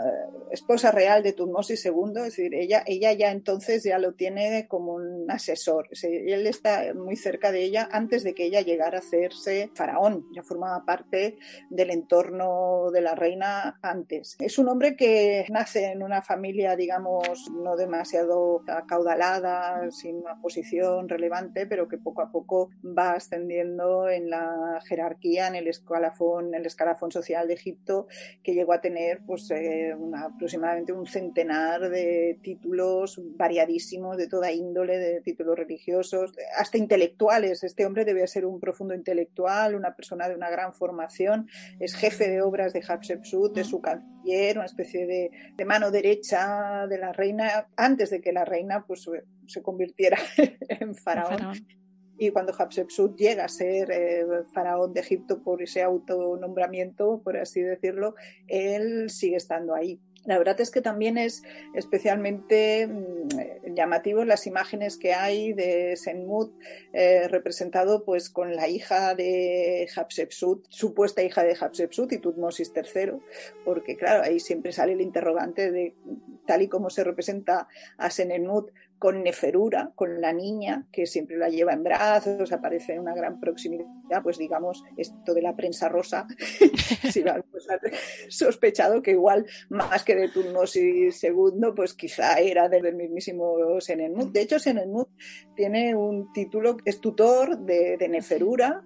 esposa real de Tutmosis II, es decir, ella, ella ya entonces ya lo tiene como un asesor, él está muy cerca de ella antes de que ella llegara a hacerse faraón, ya formaba parte del entorno de la reina antes. Es un hombre que nace en una familia, digamos, no demasiado acaudalada, sin una posición relevante, pero que poco a poco va ascendiendo en la jerarquía, en el escalafón, en el escalafón social de Egipto que llegó a tener pues, eh, una, aproximadamente un centenar de títulos variadísimos de toda índole, de títulos religiosos, hasta intelectuales. Este hombre debe ser un profundo intelectual, una persona de una gran formación, es jefe de obras de Hatshepsut, de su canciller, una especie de, de mano derecha de la reina, antes de que la reina pues, se convirtiera en faraón. faraón y cuando Hatshepsut llega a ser eh, faraón de Egipto por ese autonombramiento, por así decirlo, él sigue estando ahí. La verdad es que también es especialmente mmm, llamativo las imágenes que hay de Senmut eh, representado pues con la hija de Hatshepsut, supuesta hija de Hatshepsut y Tutmosis III, porque claro, ahí siempre sale el interrogante de tal y como se representa a Senenmut con Neferura, con la niña, que siempre la lleva en brazos, aparece en una gran proximidad, pues digamos, esto de la prensa rosa, si pues, sospechado que igual, más que de Tutmosis segundo, pues quizá era del mismísimo Senenmut. De hecho, Senenmut tiene un título, es tutor de, de Neferura,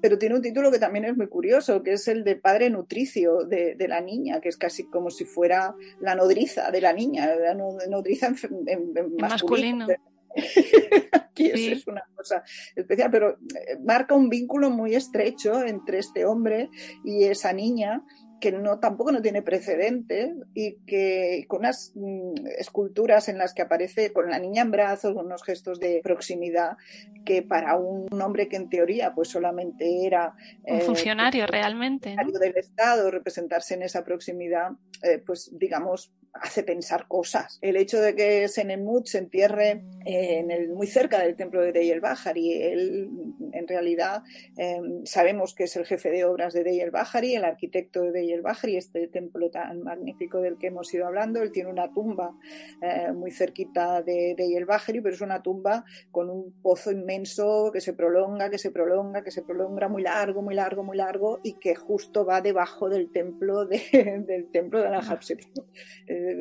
pero tiene un título que también es muy curioso, que es el de padre nutricio de, de, la niña, que es casi como si fuera la nodriza de la niña, la nodriza en, en, en masculino. masculino. Aquí sí. es una cosa especial, pero eh, marca un vínculo muy estrecho entre este hombre y esa niña que no, tampoco no tiene precedente y que con unas mm, esculturas en las que aparece con la niña en brazos, unos gestos de proximidad, que para un hombre que en teoría pues solamente era un eh, funcionario realmente del Estado representarse en esa proximidad, eh, pues digamos hace pensar cosas. El hecho de que Senemut se entierre eh, en el, muy cerca del templo de Dey el Bahari, él en realidad em, sabemos que es el jefe de obras de Dey el el arquitecto de Dey el este templo tan magnífico del que hemos ido hablando. Él tiene una tumba eh, muy cerquita de Dey el pero es una tumba con un pozo inmenso que se prolonga, que se prolonga, que se prolonga muy largo, muy largo, muy largo y que justo va debajo del templo de, del templo de la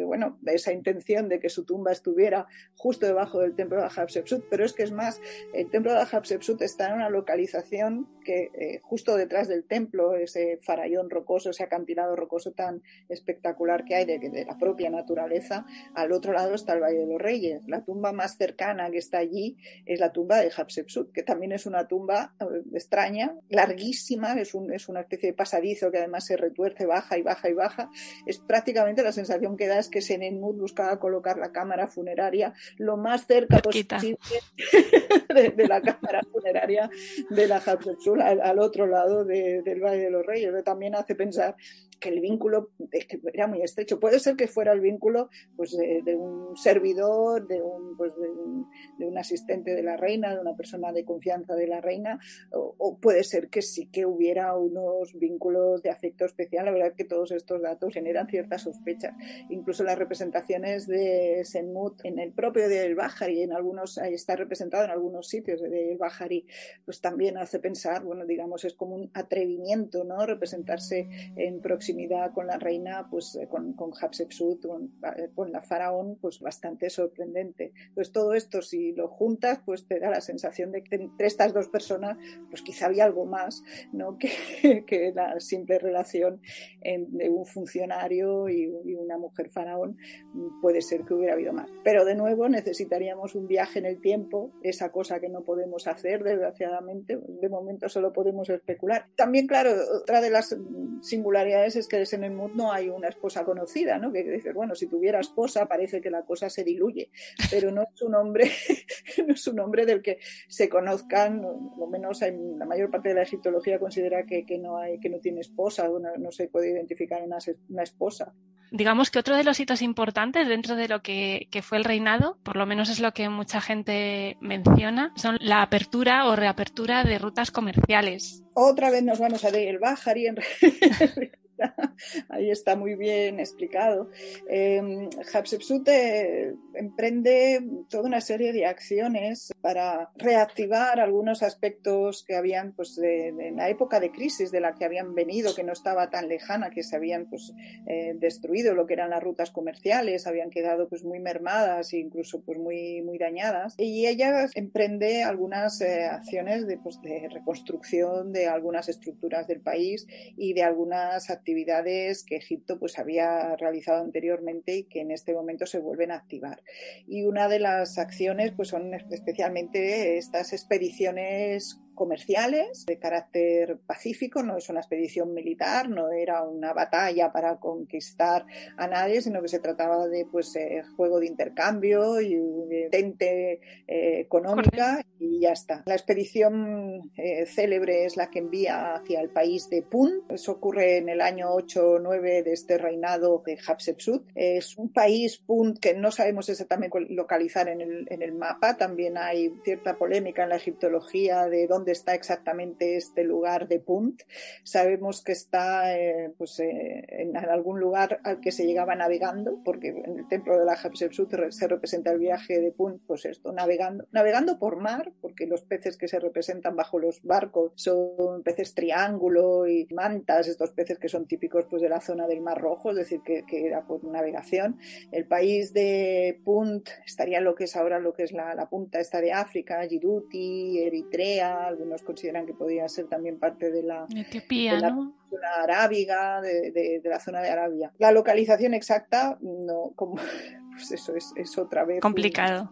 Bueno, esa intención de que su tumba estuviera justo debajo del templo de Hatshepsut, pero es que es más, el templo de Hatshepsut está en una localización que eh, justo detrás del templo, ese farallón rocoso, ese acantilado rocoso tan espectacular que hay de, la propia naturaleza, al otro lado está el Valle de los Reyes. La tumba más cercana que está allí es la tumba de Hatshepsut, que también es una tumba eh, extraña, larguísima, es una especie de pasadizo que además se retuerce, baja y baja y baja. Es prácticamente la sensación que es que Senenmut buscaba colocar la cámara funeraria lo más cerca posible de, la cámara funeraria de la Hatshepsut al, otro lado del Valle de los Reyes. También hace pensar que el vínculo era muy estrecho. Puede ser que fuera el vínculo pues, de, un servidor, de un, pues, de un, asistente de la reina, de una persona de confianza de la reina, o, puede ser que sí que hubiera unos vínculos de afecto especial. La verdad es que todos estos datos generan ciertas sospechas. Incluso las representaciones de Senmut en el propio del Bahari, en algunos, está representado en algunos sitios del Bahari, pues también hace pensar, bueno, digamos, es como un atrevimiento, ¿no? Representarse en proximidad con la reina, pues eh, con, con Hatshepsut, eh, con, la faraón, pues bastante sorprendente. Pues todo esto, si lo juntas, pues te da la sensación de que entre estas dos personas, pues quizá había algo más, ¿no? Que, que la simple relación de un funcionario y, una mujer faraón, puede ser que hubiera habido más. Pero de nuevo necesitaríamos un viaje en el tiempo, esa cosa que no podemos hacer, desgraciadamente, de momento solo podemos especular. También, claro, otra de las singularidades es que en el mundo no hay una esposa conocida, ¿no? Que dices, bueno, si tuviera esposa parece que la cosa se diluye, pero no es un hombre, no es un hombre del que se conozcan, lo menos en la mayor parte de la egiptología considera que, no hay, que no tiene esposa, no, no se puede identificar una, una esposa. Digamos que otro de los hitos importantes dentro de lo que, que, fue el reinado, por lo menos es lo que mucha gente menciona, son la apertura o reapertura de rutas comerciales. Otra vez nos vamos a ver el Bahari en ahí está muy bien explicado. Eh, Hatshepsut emprende toda una serie de acciones para reactivar algunos aspectos que habían, pues, en la época de crisis de la que habían venido, que no estaba tan lejana, que se habían, pues, eh, destruido lo que eran las rutas comerciales, habían quedado, pues, muy mermadas e incluso, pues, muy, muy dañadas. Y ella emprende algunas eh, acciones de, pues, de reconstrucción de algunas estructuras del país y de algunas actividades actividades que Egipto pues había realizado anteriormente y que en este momento se vuelven a activar. Y una de las acciones pues son especialmente estas expediciones comerciales de carácter pacífico, no es una expedición militar, no era una batalla para conquistar a nadie, sino que se trataba de pues eh, juego de intercambio y de eh, económica y ya está. La expedición eh, célebre es la que envía hacia el país de Pun, eso ocurre en el año 8 o 9 de este reinado de Hatshepsut. Es un país Pun que no sabemos exactamente localizar en el, en el mapa, también hay cierta polémica en la egiptología de dónde está exactamente este lugar de Punt. Sabemos que está eh, pues, eh, en algún lugar al que se llegaba navegando, porque en el templo de la Hatshepsut se representa el viaje de Punt, pues esto, navegando, navegando por mar, porque los peces que se representan bajo los barcos son peces triángulo y mantas, estos peces que son típicos pues, de la zona del Mar Rojo, es decir, que, era por navegación. El país de Punt estaría lo que es ahora lo que es la, punta esta de África, Djibouti, Eritrea, algunos consideran que podía ser también parte de la Etiopía, ¿no? La arábiga, de, de, la zona de Arabia. La localización exacta, no, como, pues eso es, es otra vez. Complicado.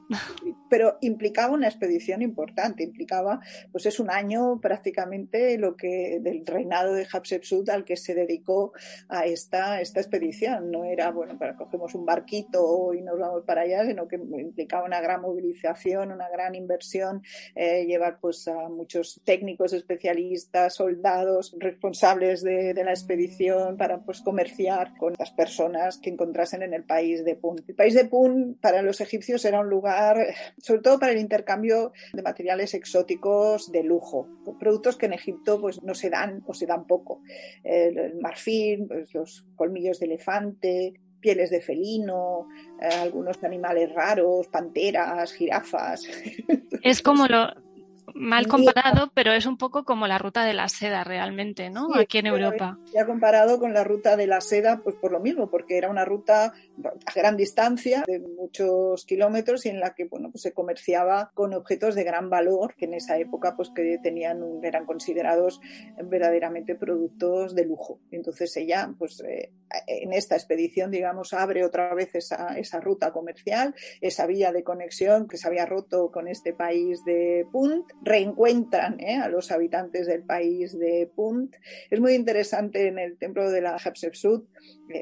pero implicaba una expedición importante, implicaba, pues es un año prácticamente lo que del reinado de Hatshepsut al que se dedicó a esta, esta expedición. No era, bueno, para cogemos un barquito y nos vamos para allá, sino que implicaba una gran movilización, una gran inversión, eh, llevar pues a muchos técnicos, especialistas, soldados, responsables de, de, la expedición para pues comerciar con las personas que encontrasen en el país de Punt. El país de Punt para los egipcios era un lugar, sobre todo para el intercambio de materiales exóticos de lujo, productos que en Egipto pues no se dan o se dan poco. El, marfil, pues, los colmillos de elefante, pieles de felino, eh, algunos animales raros, panteras, jirafas. Es como lo, mal comparado, pero es un poco como la ruta de la seda realmente, ¿no? Aquí en Europa. Ya comparado con la ruta de la seda, pues por lo mismo, porque era una ruta a gran distancia, de muchos kilómetros, y en la que, bueno, pues se comerciaba con objetos de gran valor, que en esa época, pues que tenían, eran considerados verdaderamente productos de lujo. Entonces ella, pues eh, en esta expedición, digamos, abre otra vez esa, esa ruta comercial, esa vía de conexión que se había roto con este país de Punt, reencuentran ¿eh? a los habitantes del país de Punt. Es muy interesante en el templo de la Hatshepsut,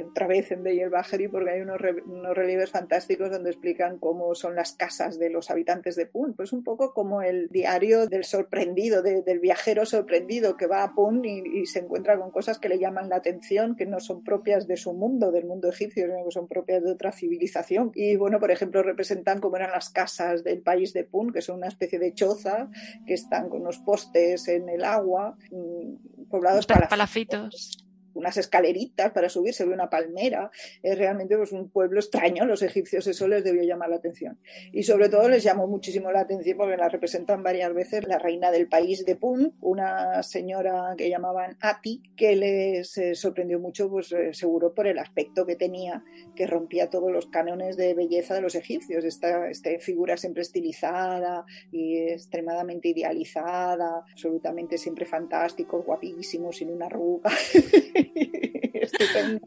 otra vez en Beyel Bahari, porque hay unos, unos, relieves fantásticos donde explican cómo son las casas de los habitantes de Punt. Pues un poco como el diario del sorprendido, del viajero sorprendido que va a Punt y, y, se encuentra con cosas que le llaman la atención, que no son propias de su mundo, del mundo egipcio, sino que son propias de otra civilización. Y bueno, por ejemplo, representan cómo eran las casas del país de Punt, que son una especie de choza que están con unos postes en el agua, mm, poblados para palafitos unas escaleritas para subir, se ve una palmera, es realmente pues, un pueblo extraño, los egipcios eso les debió llamar la atención. Y sobre todo les llamó muchísimo la atención porque la representan varias veces la reina del país de Punt, una señora que llamaban Ati, que les eh, sorprendió mucho, pues eh, seguro por el aspecto que tenía, que rompía todos los cánones de belleza de los egipcios, esta, esta figura siempre estilizada y extremadamente idealizada, absolutamente siempre fantástico, guapísimo, sin una arruga. Estupendo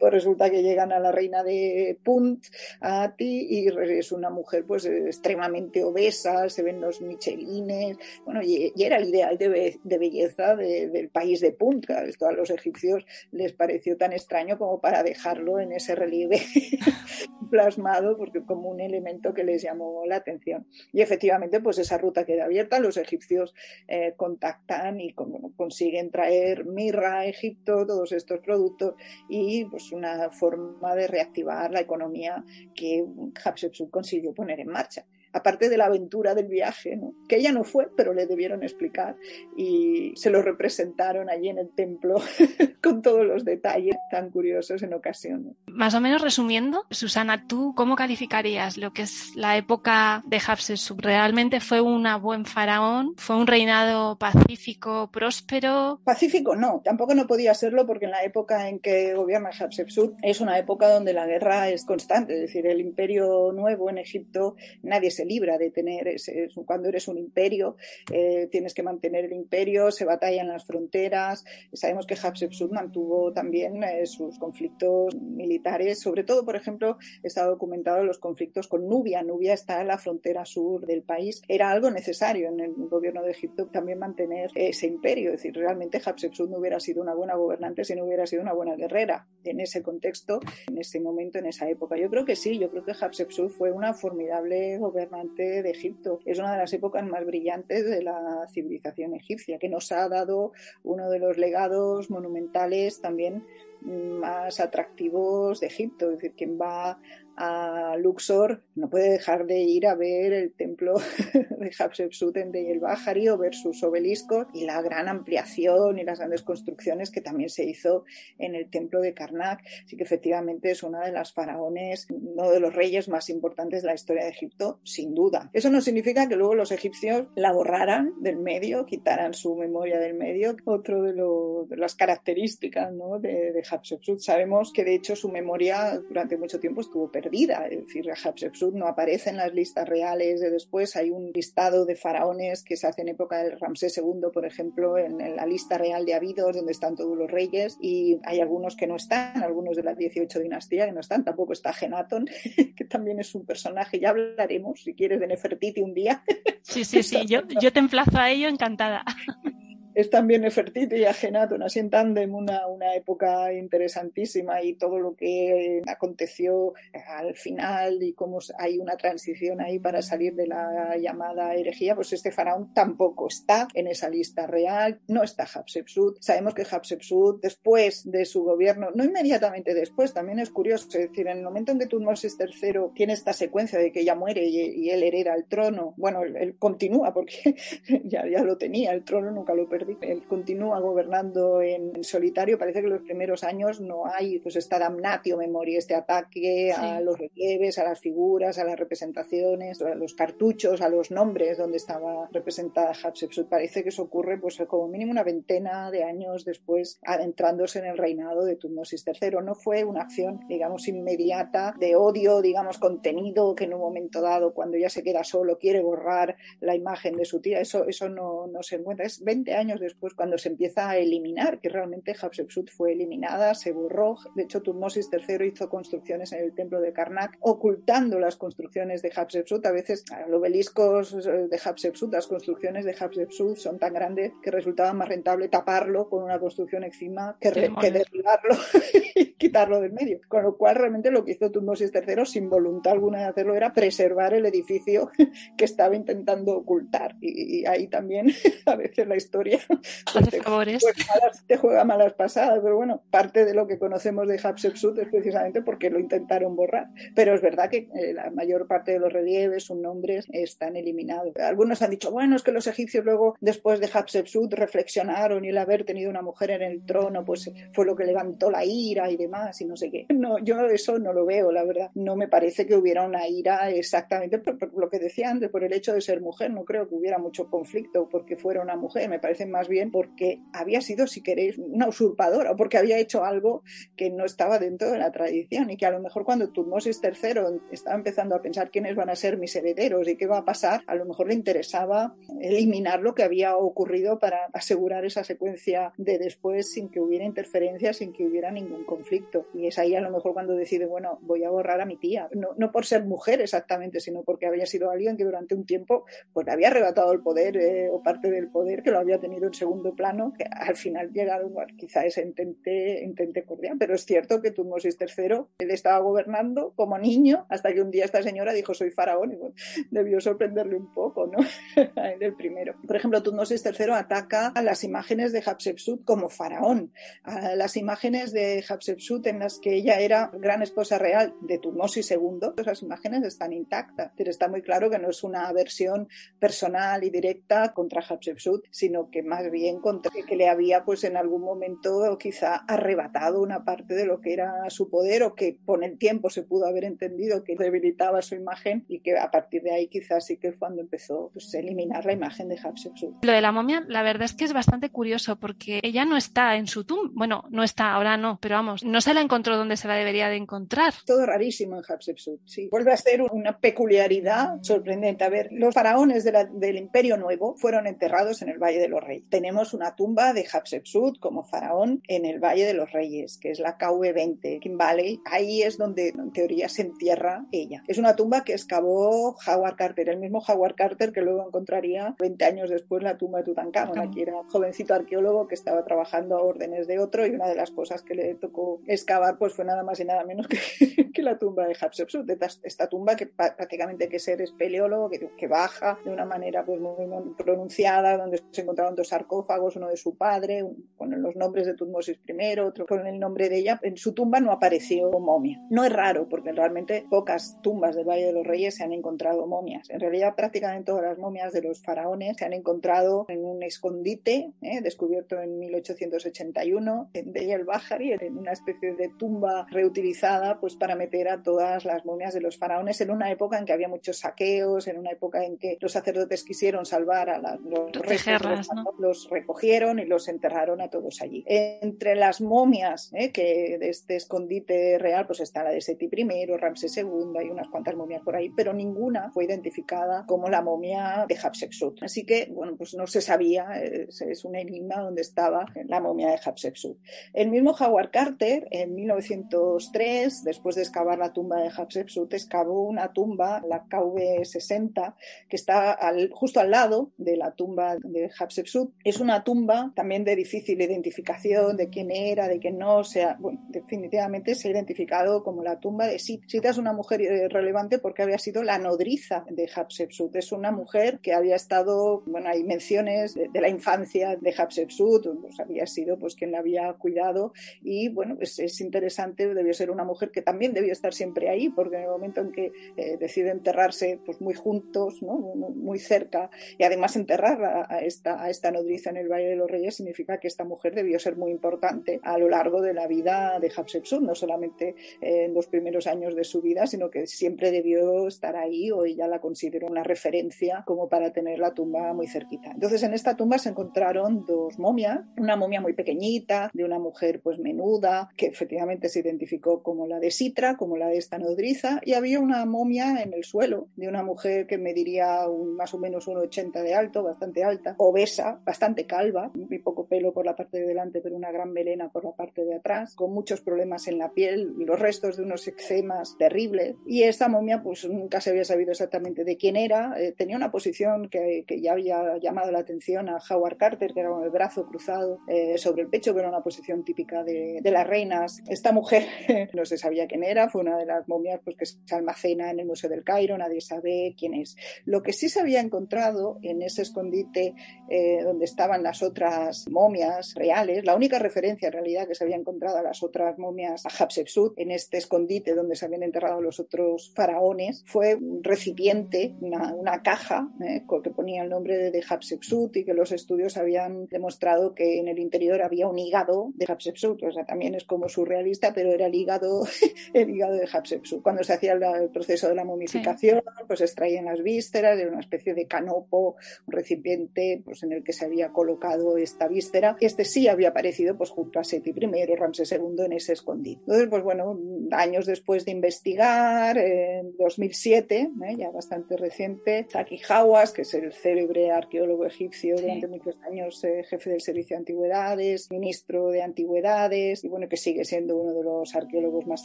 pues resulta que llegan a la reina de Punt, a ti, y es una mujer pues extremadamente obesa, se ven los michelines, bueno, y, era el ideal de, belleza del país de Punt, esto a los egipcios les pareció tan extraño como para dejarlo en ese relieve plasmado, porque como un elemento que les llamó la atención. Y efectivamente, pues esa ruta queda abierta, los egipcios eh, contactan y consiguen traer mirra a Egipto, todos estos productos, y pues una forma de reactivar la economía que Hatshepsut consiguió poner en marcha aparte de la aventura del viaje, ¿no? que ella no fue, pero le debieron explicar y se lo representaron allí en el templo con todos los detalles tan curiosos en ocasiones. Más o menos resumiendo, Susana, ¿tú cómo calificarías lo que es la época de Hatshepsut? ¿Realmente fue una buen faraón? ¿Fue un reinado pacífico, próspero? Pacífico no, tampoco no podía serlo porque en la época en que gobierna Hatshepsut es una época donde la guerra es constante, es decir, el imperio nuevo en Egipto nadie se libra de tener, ese, cuando eres un imperio, eh, tienes que mantener el imperio, se batalla en las fronteras. Sabemos que Hatshepsut mantuvo también eh, sus conflictos militares, sobre todo, por ejemplo, está documentado los conflictos con Nubia. Nubia está en la frontera sur del país. Era algo necesario en el gobierno de Egipto también mantener ese imperio. Es decir, realmente Hatshepsut no hubiera sido una buena gobernante si no hubiera sido una buena guerrera en ese contexto, en ese momento, en esa época. Yo creo que sí, yo creo que Hatshepsut fue una formidable gobernante de Egipto. Es una de las épocas más brillantes de la civilización egipcia, que nos ha dado uno de los legados monumentales también más atractivos de Egipto. Es decir, quien va a Luxor no puede dejar de ir a ver el templo de Hatshepsut en Deir Bahari o ver sus obeliscos y la gran ampliación y las grandes construcciones que también se hizo en el templo de Karnak. Así que efectivamente es una de las faraones, uno de los reyes más importantes de la historia de Egipto, sin duda. Eso no significa que luego los egipcios la borraran del medio, quitaran su memoria del medio. Otro de, las características de, de Hatshepsut. Sabemos que de hecho su memoria durante mucho tiempo estuvo perdida perdida. Es decir, Hatshepsut no aparece en las listas reales de después. Hay un listado de faraones que se hace en época del Ramsés II, por ejemplo, en, la lista real de Abidos, donde están todos los reyes, y hay algunos que no están, algunos de las 18 dinastías que no están. Tampoco está Genaton, que también es un personaje. Ya hablaremos, si quieres, de Nefertiti un día. Sí, sí, sí. yo, yo te emplazo a ello encantada es también Nefertiti y Agenatón, así en tándem, una, una época interesantísima y todo lo que aconteció al final y cómo hay una transición ahí para salir de la llamada herejía, pues este faraón tampoco está en esa lista real, no está Hatshepsut. Sabemos que Hatshepsut, después de su gobierno, no inmediatamente después, también es curioso, es decir, en el momento en que Tutmosis III tiene esta secuencia de que ella muere y, él hereda el trono, bueno, él, continúa porque ya, ya lo tenía, el trono nunca lo perdió él continúa gobernando en, solitario. Parece que los primeros años no hay pues esta damnatio memoria, este ataque a los relieves, a las figuras, a las representaciones, a los cartuchos, a los nombres donde estaba representada Hatshepsut. Parece que eso ocurre pues como mínimo una veintena de años después adentrándose en el reinado de Tutmosis III. No fue una acción, digamos, inmediata de odio, digamos, contenido que en un momento dado, cuando ya se queda solo, quiere borrar la imagen de su tía. Eso, eso no, no se encuentra. Es 20 años después cuando se empieza a eliminar, que realmente Hatshepsut fue eliminada, se borró. De hecho, Tutmosis III hizo construcciones en el templo de Karnak ocultando las construcciones de Hatshepsut. A veces los obeliscos de Hatshepsut, las construcciones de Hatshepsut son tan grandes que resultaba más rentable taparlo con una construcción encima que, que derribarlo y quitarlo del medio. Con lo cual, realmente lo que hizo Tutmosis III, sin voluntad alguna de hacerlo, era preservar el edificio que estaba intentando ocultar. y ahí también a veces la historia te, Juega malas, pasadas, pero bueno, parte de lo que conocemos de Hatshepsut es precisamente porque lo intentaron borrar. Pero es verdad que eh, la mayor parte de los relieves, sus nombres, están eliminados. Algunos han dicho, bueno, es que los egipcios luego, después de Hatshepsut, reflexionaron y el haber tenido una mujer en el trono, pues fue lo que levantó la ira y demás, y no sé qué. No, yo eso no lo veo, la verdad. No me parece que hubiera una ira exactamente por, por lo que decía antes, por el hecho de ser mujer. No creo que hubiera mucho conflicto porque fuera una mujer. Me parece más bien porque había sido, si queréis, una usurpadora o porque había hecho algo que no estaba dentro de la tradición y que a lo mejor cuando Tutmosis III estaba empezando a pensar quiénes van a ser mis herederos y qué va a pasar, a lo mejor le interesaba eliminar lo que había ocurrido para asegurar esa secuencia de después sin que hubiera interferencia, sin que hubiera ningún conflicto. Y es ahí a lo mejor cuando decide, bueno, voy a borrar a mi tía. No, no por ser mujer exactamente, sino porque había sido alguien que durante un tiempo pues había arrebatado el poder eh, o parte del poder que lo había tenido en segundo plano, que al final llegaron, bueno, quizá ese intente, intente cordial, pero es cierto que Tutmosis III, él estaba gobernando como niño hasta que un día esta señora dijo soy faraón y debió sorprenderle un poco, ¿no? el primero. Por ejemplo, Tutmosis III ataca a las imágenes de Hatshepsut como faraón, a las imágenes de Hatshepsut en las que ella era gran esposa real de Tutmosis II, esas imágenes están intactas, pero está muy claro que no es una versión personal y directa contra Hatshepsut, sino que más bien contra que le había pues en algún momento quizá arrebatado una parte de lo que era su poder o que con el tiempo se pudo haber entendido que debilitaba su imagen y que a partir de ahí quizás sí que es cuando empezó pues, a eliminar la imagen de Hatshepsut. Lo de la momia, la verdad es que es bastante curioso porque ella no está en su tumba, bueno, no está, ahora no, pero vamos, no se la encontró donde se la debería de encontrar. Todo rarísimo en Hatshepsut, sí. Vuelve a ser una peculiaridad sorprendente. A ver, los faraones del Imperio Nuevo fueron enterrados en el Valle de los Reyes. Tenemos una tumba de Hatshepsut como faraón en el Valle de los Reyes, que es la KV20, King Valley. Ahí es donde en teoría se entierra ella. Es una tumba que excavó Howard Carter, el mismo Howard Carter que luego encontraría 20 años después la tumba de Tutankamón. Aquí era un jovencito arqueólogo que estaba trabajando a órdenes de otro y una de las cosas que le tocó excavar pues fue nada más y nada menos que, que la tumba de Hatshepsut. Esta tumba que prácticamente hay que ser espeleólogo, que, que baja de una manera pues muy pronunciada, donde se encontraron dos sarcófagos, uno de su padre, con los nombres de Tutmosis I, otro con el nombre de ella. En su tumba no apareció momia. No es raro, porque realmente pocas tumbas del Valle de los Reyes se han encontrado momias. En realidad, prácticamente todas las momias de los faraones se han encontrado en un escondite ¿eh? descubierto en 1881 en Deir el Bahari, en una especie de tumba reutilizada pues para meter a todas las momias de los faraones en una época en que había muchos saqueos, en una época en que los sacerdotes quisieron salvar a los, restos de los los recogieron y los enterraron a todos allí. Entre las momias ¿eh? que de este escondite real, pues está la de Seti I, Ramsés II, hay unas cuantas momias por ahí, pero ninguna fue identificada como la momia de Hatshepsut. Así que, bueno, pues no se sabía, es, es un enigma dónde estaba la momia de Hatshepsut. El mismo Howard Carter, en 1903, después de excavar la tumba de Hatshepsut, excavó una tumba, la KV60, que está justo al lado de la tumba de Hatshepsut. Es una tumba también de difícil identificación de quién era, de quién no. O sea, bueno, definitivamente se ha identificado como la tumba de Sita. Sita es una mujer eh, relevante porque había sido la nodriza de Hatshepsut. Es una mujer que había estado, bueno, hay menciones de, la infancia de Hatshepsut, pues había sido pues quien la había cuidado y bueno, pues es interesante, debió ser una mujer que también debió estar siempre ahí porque en el momento en que eh, decide enterrarse pues muy juntos, ¿no? muy cerca y además enterrar a, esta, a esta nodriza en el Valle de los Reyes significa que esta mujer debió ser muy importante a lo largo de la vida de Hatshepsut, no solamente eh, en los primeros años de su vida, sino que siempre debió estar ahí o ella la consideró una referencia como para tener la tumba muy cerquita. Entonces en esta tumba se encontraron dos momias, una momia muy pequeñita de una mujer pues menuda que efectivamente se identificó como la de Sitra, como la de esta nodriza y había una momia en el suelo de una mujer que mediría más o menos 1,80 de alto, bastante alta, obesa, bastante calva, muy poco pelo por la parte de delante pero una gran melena por la parte de atrás, con muchos problemas en la piel, los restos de unos eczemas terribles y esta momia pues nunca se había sabido exactamente de quién era, eh, tenía una posición que, que, ya había llamado la atención a Howard Carter, que era con el brazo cruzado eh, sobre el pecho, que era una posición típica de, de las reinas. Esta mujer no se sabía quién era, fue una de las momias pues, que se almacena en el Museo del Cairo, nadie sabe quién es. Lo que sí se había encontrado en ese escondite eh, donde estaban las otras momias reales, la única referencia en realidad que se había encontrado a las otras momias a Hatshepsut, en este escondite donde se habían enterrado los otros faraones, fue un recipiente, una, una caja eh, que ponía el nombre de, de Hatshepsut y que los estudios habían demostrado que en el interior había un hígado de Hatshepsut. O sea, también es como surrealista, pero era el hígado, el hígado de Hatshepsut. Cuando se hacía el, proceso de la momificación, sí. pues extraían las vísceras, era una especie de canopo, un recipiente pues, en el que se había colocado esta víscera. Este sí había aparecido pues, junto a Seti I, Ramsés II en ese escondite. Entonces, pues bueno, años después de investigar, en 2007, ¿eh? ya bastante reciente, Zaki Hawass, que es el célebre arqueólogo egipcio sí. durante muchos años, eh, jefe del Servicio de Antigüedades, ministro de Antigüedades, y bueno, que sigue siendo uno de los arqueólogos más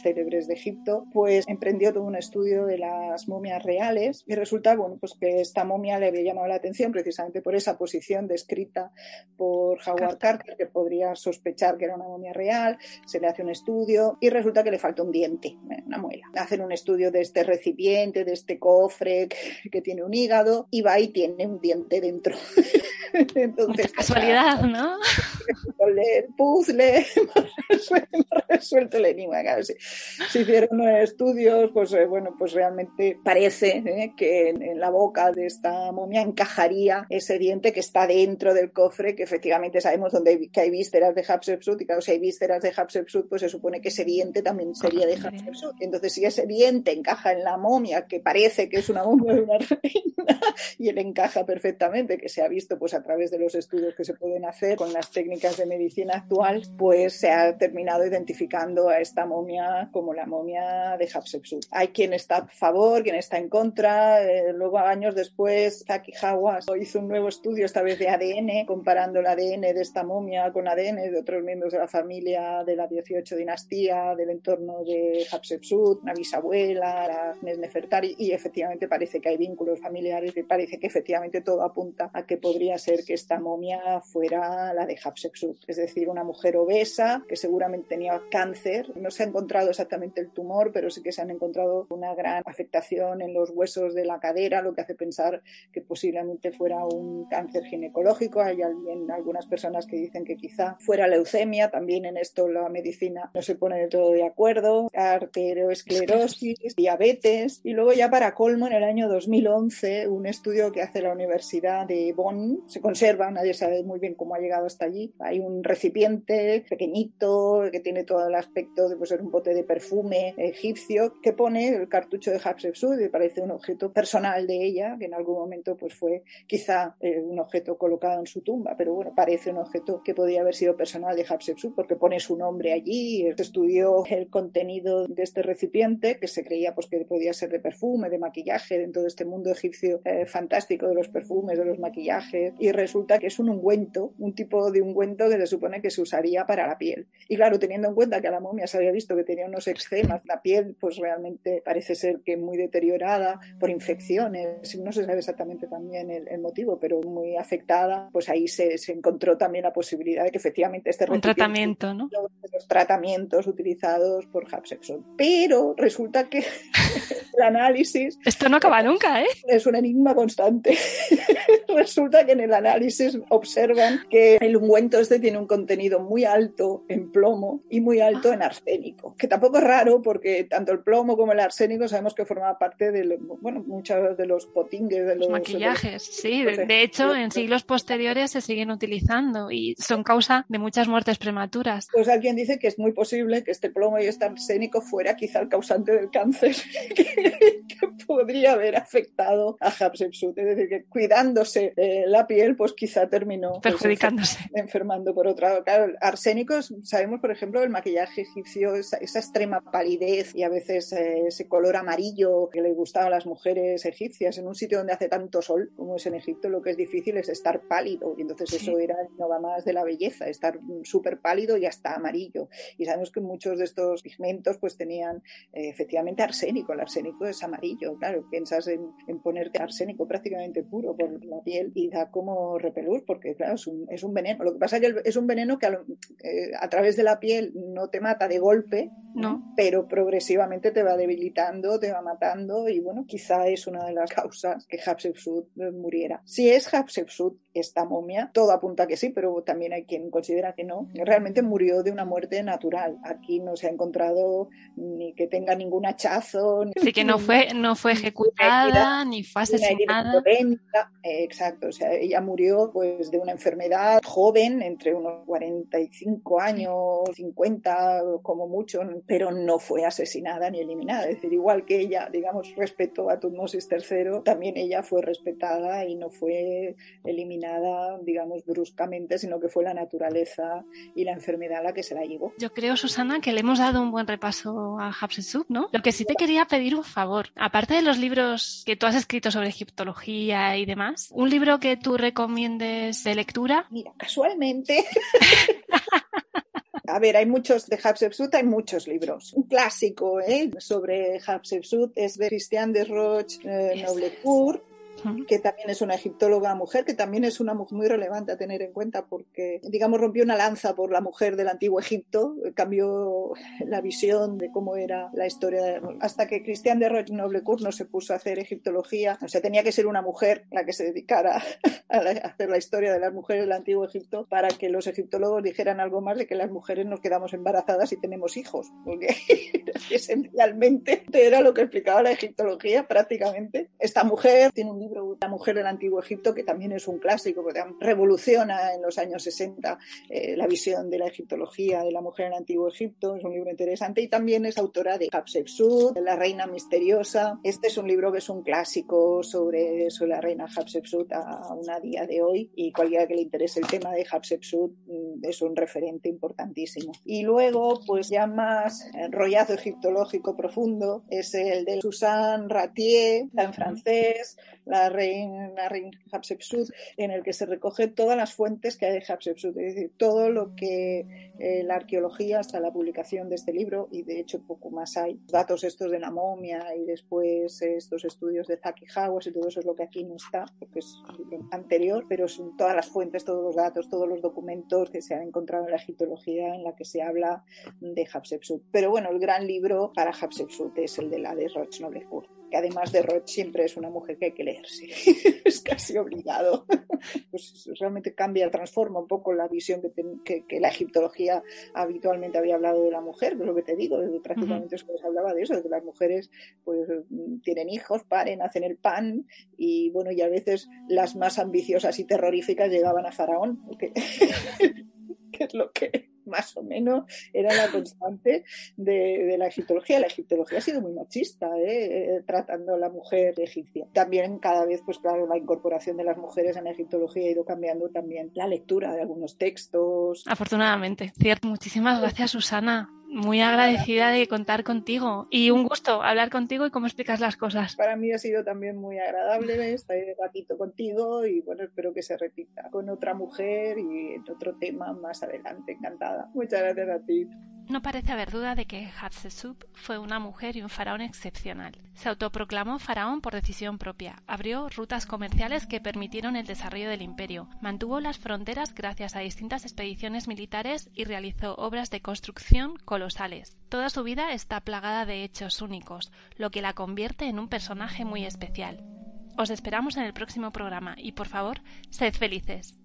célebres de Egipto, pues emprendió todo un estudio de las momias reales y resulta, bueno, pues que esta momia le había llamado la atención precisamente por esa posición descrita por Howard Carter, que podría sospechar que era una momia real, se le hace un estudio y resulta que le falta un diente, ¿eh? una muela. Hacen un estudio de este recipiente, de este cofre que, tiene un hígado y va y tiene un diente dentro. Entonces, casualidad, ¿no? El puzzle, resuelto el enigma. Claro, se, se, hicieron estudios, pues eh, bueno, pues realmente parece eh, que en, en, la boca de esta momia encajaría ese diente que está dentro del cofre, que efectivamente sabemos dónde hay, que hay vísceras de Hatshepsut, y claro, si hay vísceras de Hatshepsut, pues se supone que ese diente también sería de Hatshepsut. Entonces, si ese diente encaja en la momia, que parece que es una momia de una reina, y él encaja perfectamente, que se ha visto pues a través de los estudios que se pueden hacer con las técnicas de medicina actual, pues se ha terminado identificando a esta momia como la momia de Hatshepsut. Hay quien está a favor, quien está en contra. Eh, luego, años después, Zaki Hawass hizo un nuevo estudio, esta vez de ADN, comparando el ADN de esta momia con ADN de otros miembros de la familia de la 18 dinastía, del entorno de Hatshepsut, una bisabuela, la Nefertari, y efectivamente parece que hay vínculos familiares y parece que efectivamente todo apunta a que podría ser que esta momia fuera la de Hatshepsut, es decir, una mujer obesa que seguramente tenía cáncer. No se ha encontrado exactamente el tumor, pero sí que se han encontrado una gran afectación en los huesos de la cadera, lo que hace pensar que posiblemente fuera un cáncer ginecológico. Hay alguien, algunas personas que dicen que quizá fuera leucemia. También en esto la medicina no se pone de todo de acuerdo. Arteriosclerosis, diabetes. Y luego ya para colmo, en el año 2011, un estudio que hace la Universidad de Bonn, se conserva, nadie sabe muy bien cómo ha llegado hasta allí. Hay un recipiente pequeñito que tiene todo el aspecto de pues, ser un bote de perfume egipcio que pone el cartucho de Hatshepsut y parece un objeto personal de ella, que en algún momento pues, fue quizá eh, un objeto colocado en su tumba, pero bueno, parece un objeto que podía haber sido personal de Hatshepsut porque pone su nombre allí, estudió el contenido de este recipiente que se creía pues, que podía ser de perfume, de maquillaje, dentro de este mundo egipcio eh, fantástico de los perfumes, de los maquillajes, y resulta que es un ungüento, un tipo de ungüento que se supone que se usaría para la piel. Y claro, teniendo en cuenta que a la momia se había visto que tenía unos eczemas, la piel pues realmente parece ser que muy deteriorada por infecciones, no se sabe exactamente también el, motivo, pero muy afectada, pues ahí se, se, encontró también la posibilidad de que efectivamente este un tratamiento, ¿no? Los tratamientos utilizados por Hatshepsut. Pero resulta que el análisis... Esto no acaba nunca, ¿eh? Es un enigma constante. resulta que en el análisis observan que el ungüento este tiene un contenido muy alto en plomo y muy alto en arsénico, que tampoco es raro porque tanto el plomo como el arsénico sabemos que forma parte de, bueno, muchos de los potingues, de los, maquillajes, sí, de, hecho en siglos posteriores se siguen utilizando y son causa de muchas muertes prematuras. Pues alguien dice que es muy posible que este plomo y este arsénico fuera quizá el causante del cáncer que, podría haber afectado a Hatshepsut, es decir, que cuidándose la piel, pues quizá terminó pues, perjudicándose, enfermando por otra. Claro, arsénicos, sabemos por ejemplo el maquillaje egipcio, esa, extrema palidez y a veces eh, ese color amarillo que le gustaba a las mujeres egipcias en un sitio donde hace tanto sol como es en Egipto, lo que es difícil es estar pálido y entonces eso era no va más de la belleza, estar súper pálido y hasta amarillo. Y sabemos que muchos de estos pigmentos pues tenían eh, efectivamente arsénico, el arsénico es amarillo, claro, piensas en, en ponerte arsénico prácticamente puro por la piel y da como repelús porque claro, es un, es un veneno. Lo que pasa es que es un veneno que a, eh, a, través de la piel no te mata de golpe, no. pero progresivamente te va debilitando, te va matando y bueno, quizá es una de las causas que Hatshepsut muriera. Si es Hatshepsut esta momia, todo apunta a que sí, pero también hay quien considera que no. Realmente murió de una muerte natural. Aquí no se ha encontrado ni que tenga ningún hachazo. Así que no fue, no fue ejecutada, ni fue asesinada. Exacto, o sea, ella murió pues de una enfermedad joven, entre unos 45 años, 50 como mucho, pero no fue asesinada ni eliminada. Es decir, igual que ella, digamos, respetó a Tutmosis III, también ella fue respetada y no fue eliminada, digamos, bruscamente, sino que fue la naturaleza y la enfermedad la que se la llevó. Yo creo, Susana, que le hemos dado un buen repaso a Hatshepsut, ¿no? Lo que sí te quería pedir un favor, aparte de los libros que tú has escrito sobre egiptología y demás, un libro que tú recomiendes de lectura. Mira, casualmente. A ver, hay muchos de Hatshepsut, hay muchos libros. Un clásico ¿eh? sobre Hatshepsut es de Christian de Roche eh, Noblecourt que también es una egiptóloga mujer, que también es una mujer muy relevante a tener en cuenta porque, digamos, rompió una lanza por la mujer del antiguo Egipto, cambió la visión de cómo era la historia, hasta que Christian de Roche Noblecourt no se puso a hacer egiptología, o sea, tenía que ser una mujer la que se dedicara a, hacer la historia de las mujeres del antiguo Egipto para que los egiptólogos dijeran algo más de que las mujeres nos quedamos embarazadas y tenemos hijos, porque esencialmente era lo que explicaba la egiptología prácticamente. Esta mujer tiene un libro La mujer del antiguo Egipto, que también es un clásico, que revoluciona en los años 60 eh, la visión de la egiptología de la mujer en el antiguo Egipto. Es un libro interesante y también es autora de Hatshepsut, La reina misteriosa. Este es un libro que es un clásico sobre, sobre la reina Hatshepsut a, una día de hoy y cualquiera que le interese el tema de Hatshepsut mm, es un referente importantísimo. Y luego, pues ya más enrollado egiptológico profundo es el de Susan Ratier, en francés, la reina, la reina Hatshepsut, en el que se recoge todas las fuentes que hay de Hatshepsut, es decir, todo lo que eh, la arqueología hasta la publicación de este libro, y de hecho poco más hay, datos estos de la momia y después estos estudios de Zaki Hawass y todo eso es lo que aquí no está, porque es anterior, pero son todas las fuentes, todos los datos, todos los documentos que se han encontrado en la egiptología en la que se habla de Hatshepsut. Pero bueno, el gran libro para Hatshepsut es el de la de Roch Noblecourt, que además de Roch siempre es una mujer que hay que leer leerse, es casi obligado. Pues realmente cambia, transforma un poco la visión que, que, la egiptología habitualmente había hablado de la mujer, que es lo que te digo, prácticamente se hablaba de eso, de que las mujeres pues tienen hijos, paren, hacen el pan y bueno, y a veces las más ambiciosas y terroríficas llegaban a Faraón, que es lo que más o menos era la constante de, la egiptología. La egiptología ha sido muy machista, ¿eh? tratando a la mujer egipcia. También cada vez, pues claro, la incorporación de las mujeres en la egiptología ha ido cambiando también la lectura de algunos textos. Afortunadamente. Cierto. Muchísimas gracias, Susana muy agradecida de contar contigo y un gusto hablar contigo y cómo explicas las cosas. Para mí ha sido también muy agradable estar un ratito contigo y bueno, espero que se repita con otra mujer y en otro tema más adelante. Encantada. Muchas gracias a ti. No parece haber duda de que Hatshepsut fue una mujer y un faraón excepcional. Se autoproclamó faraón por decisión propia, abrió rutas comerciales que permitieron el desarrollo del imperio, mantuvo las fronteras gracias a distintas expediciones militares y realizó obras de construcción colosales. Toda su vida está plagada de hechos únicos, lo que la convierte en un personaje muy especial. Os esperamos en el próximo programa y por favor, sed felices.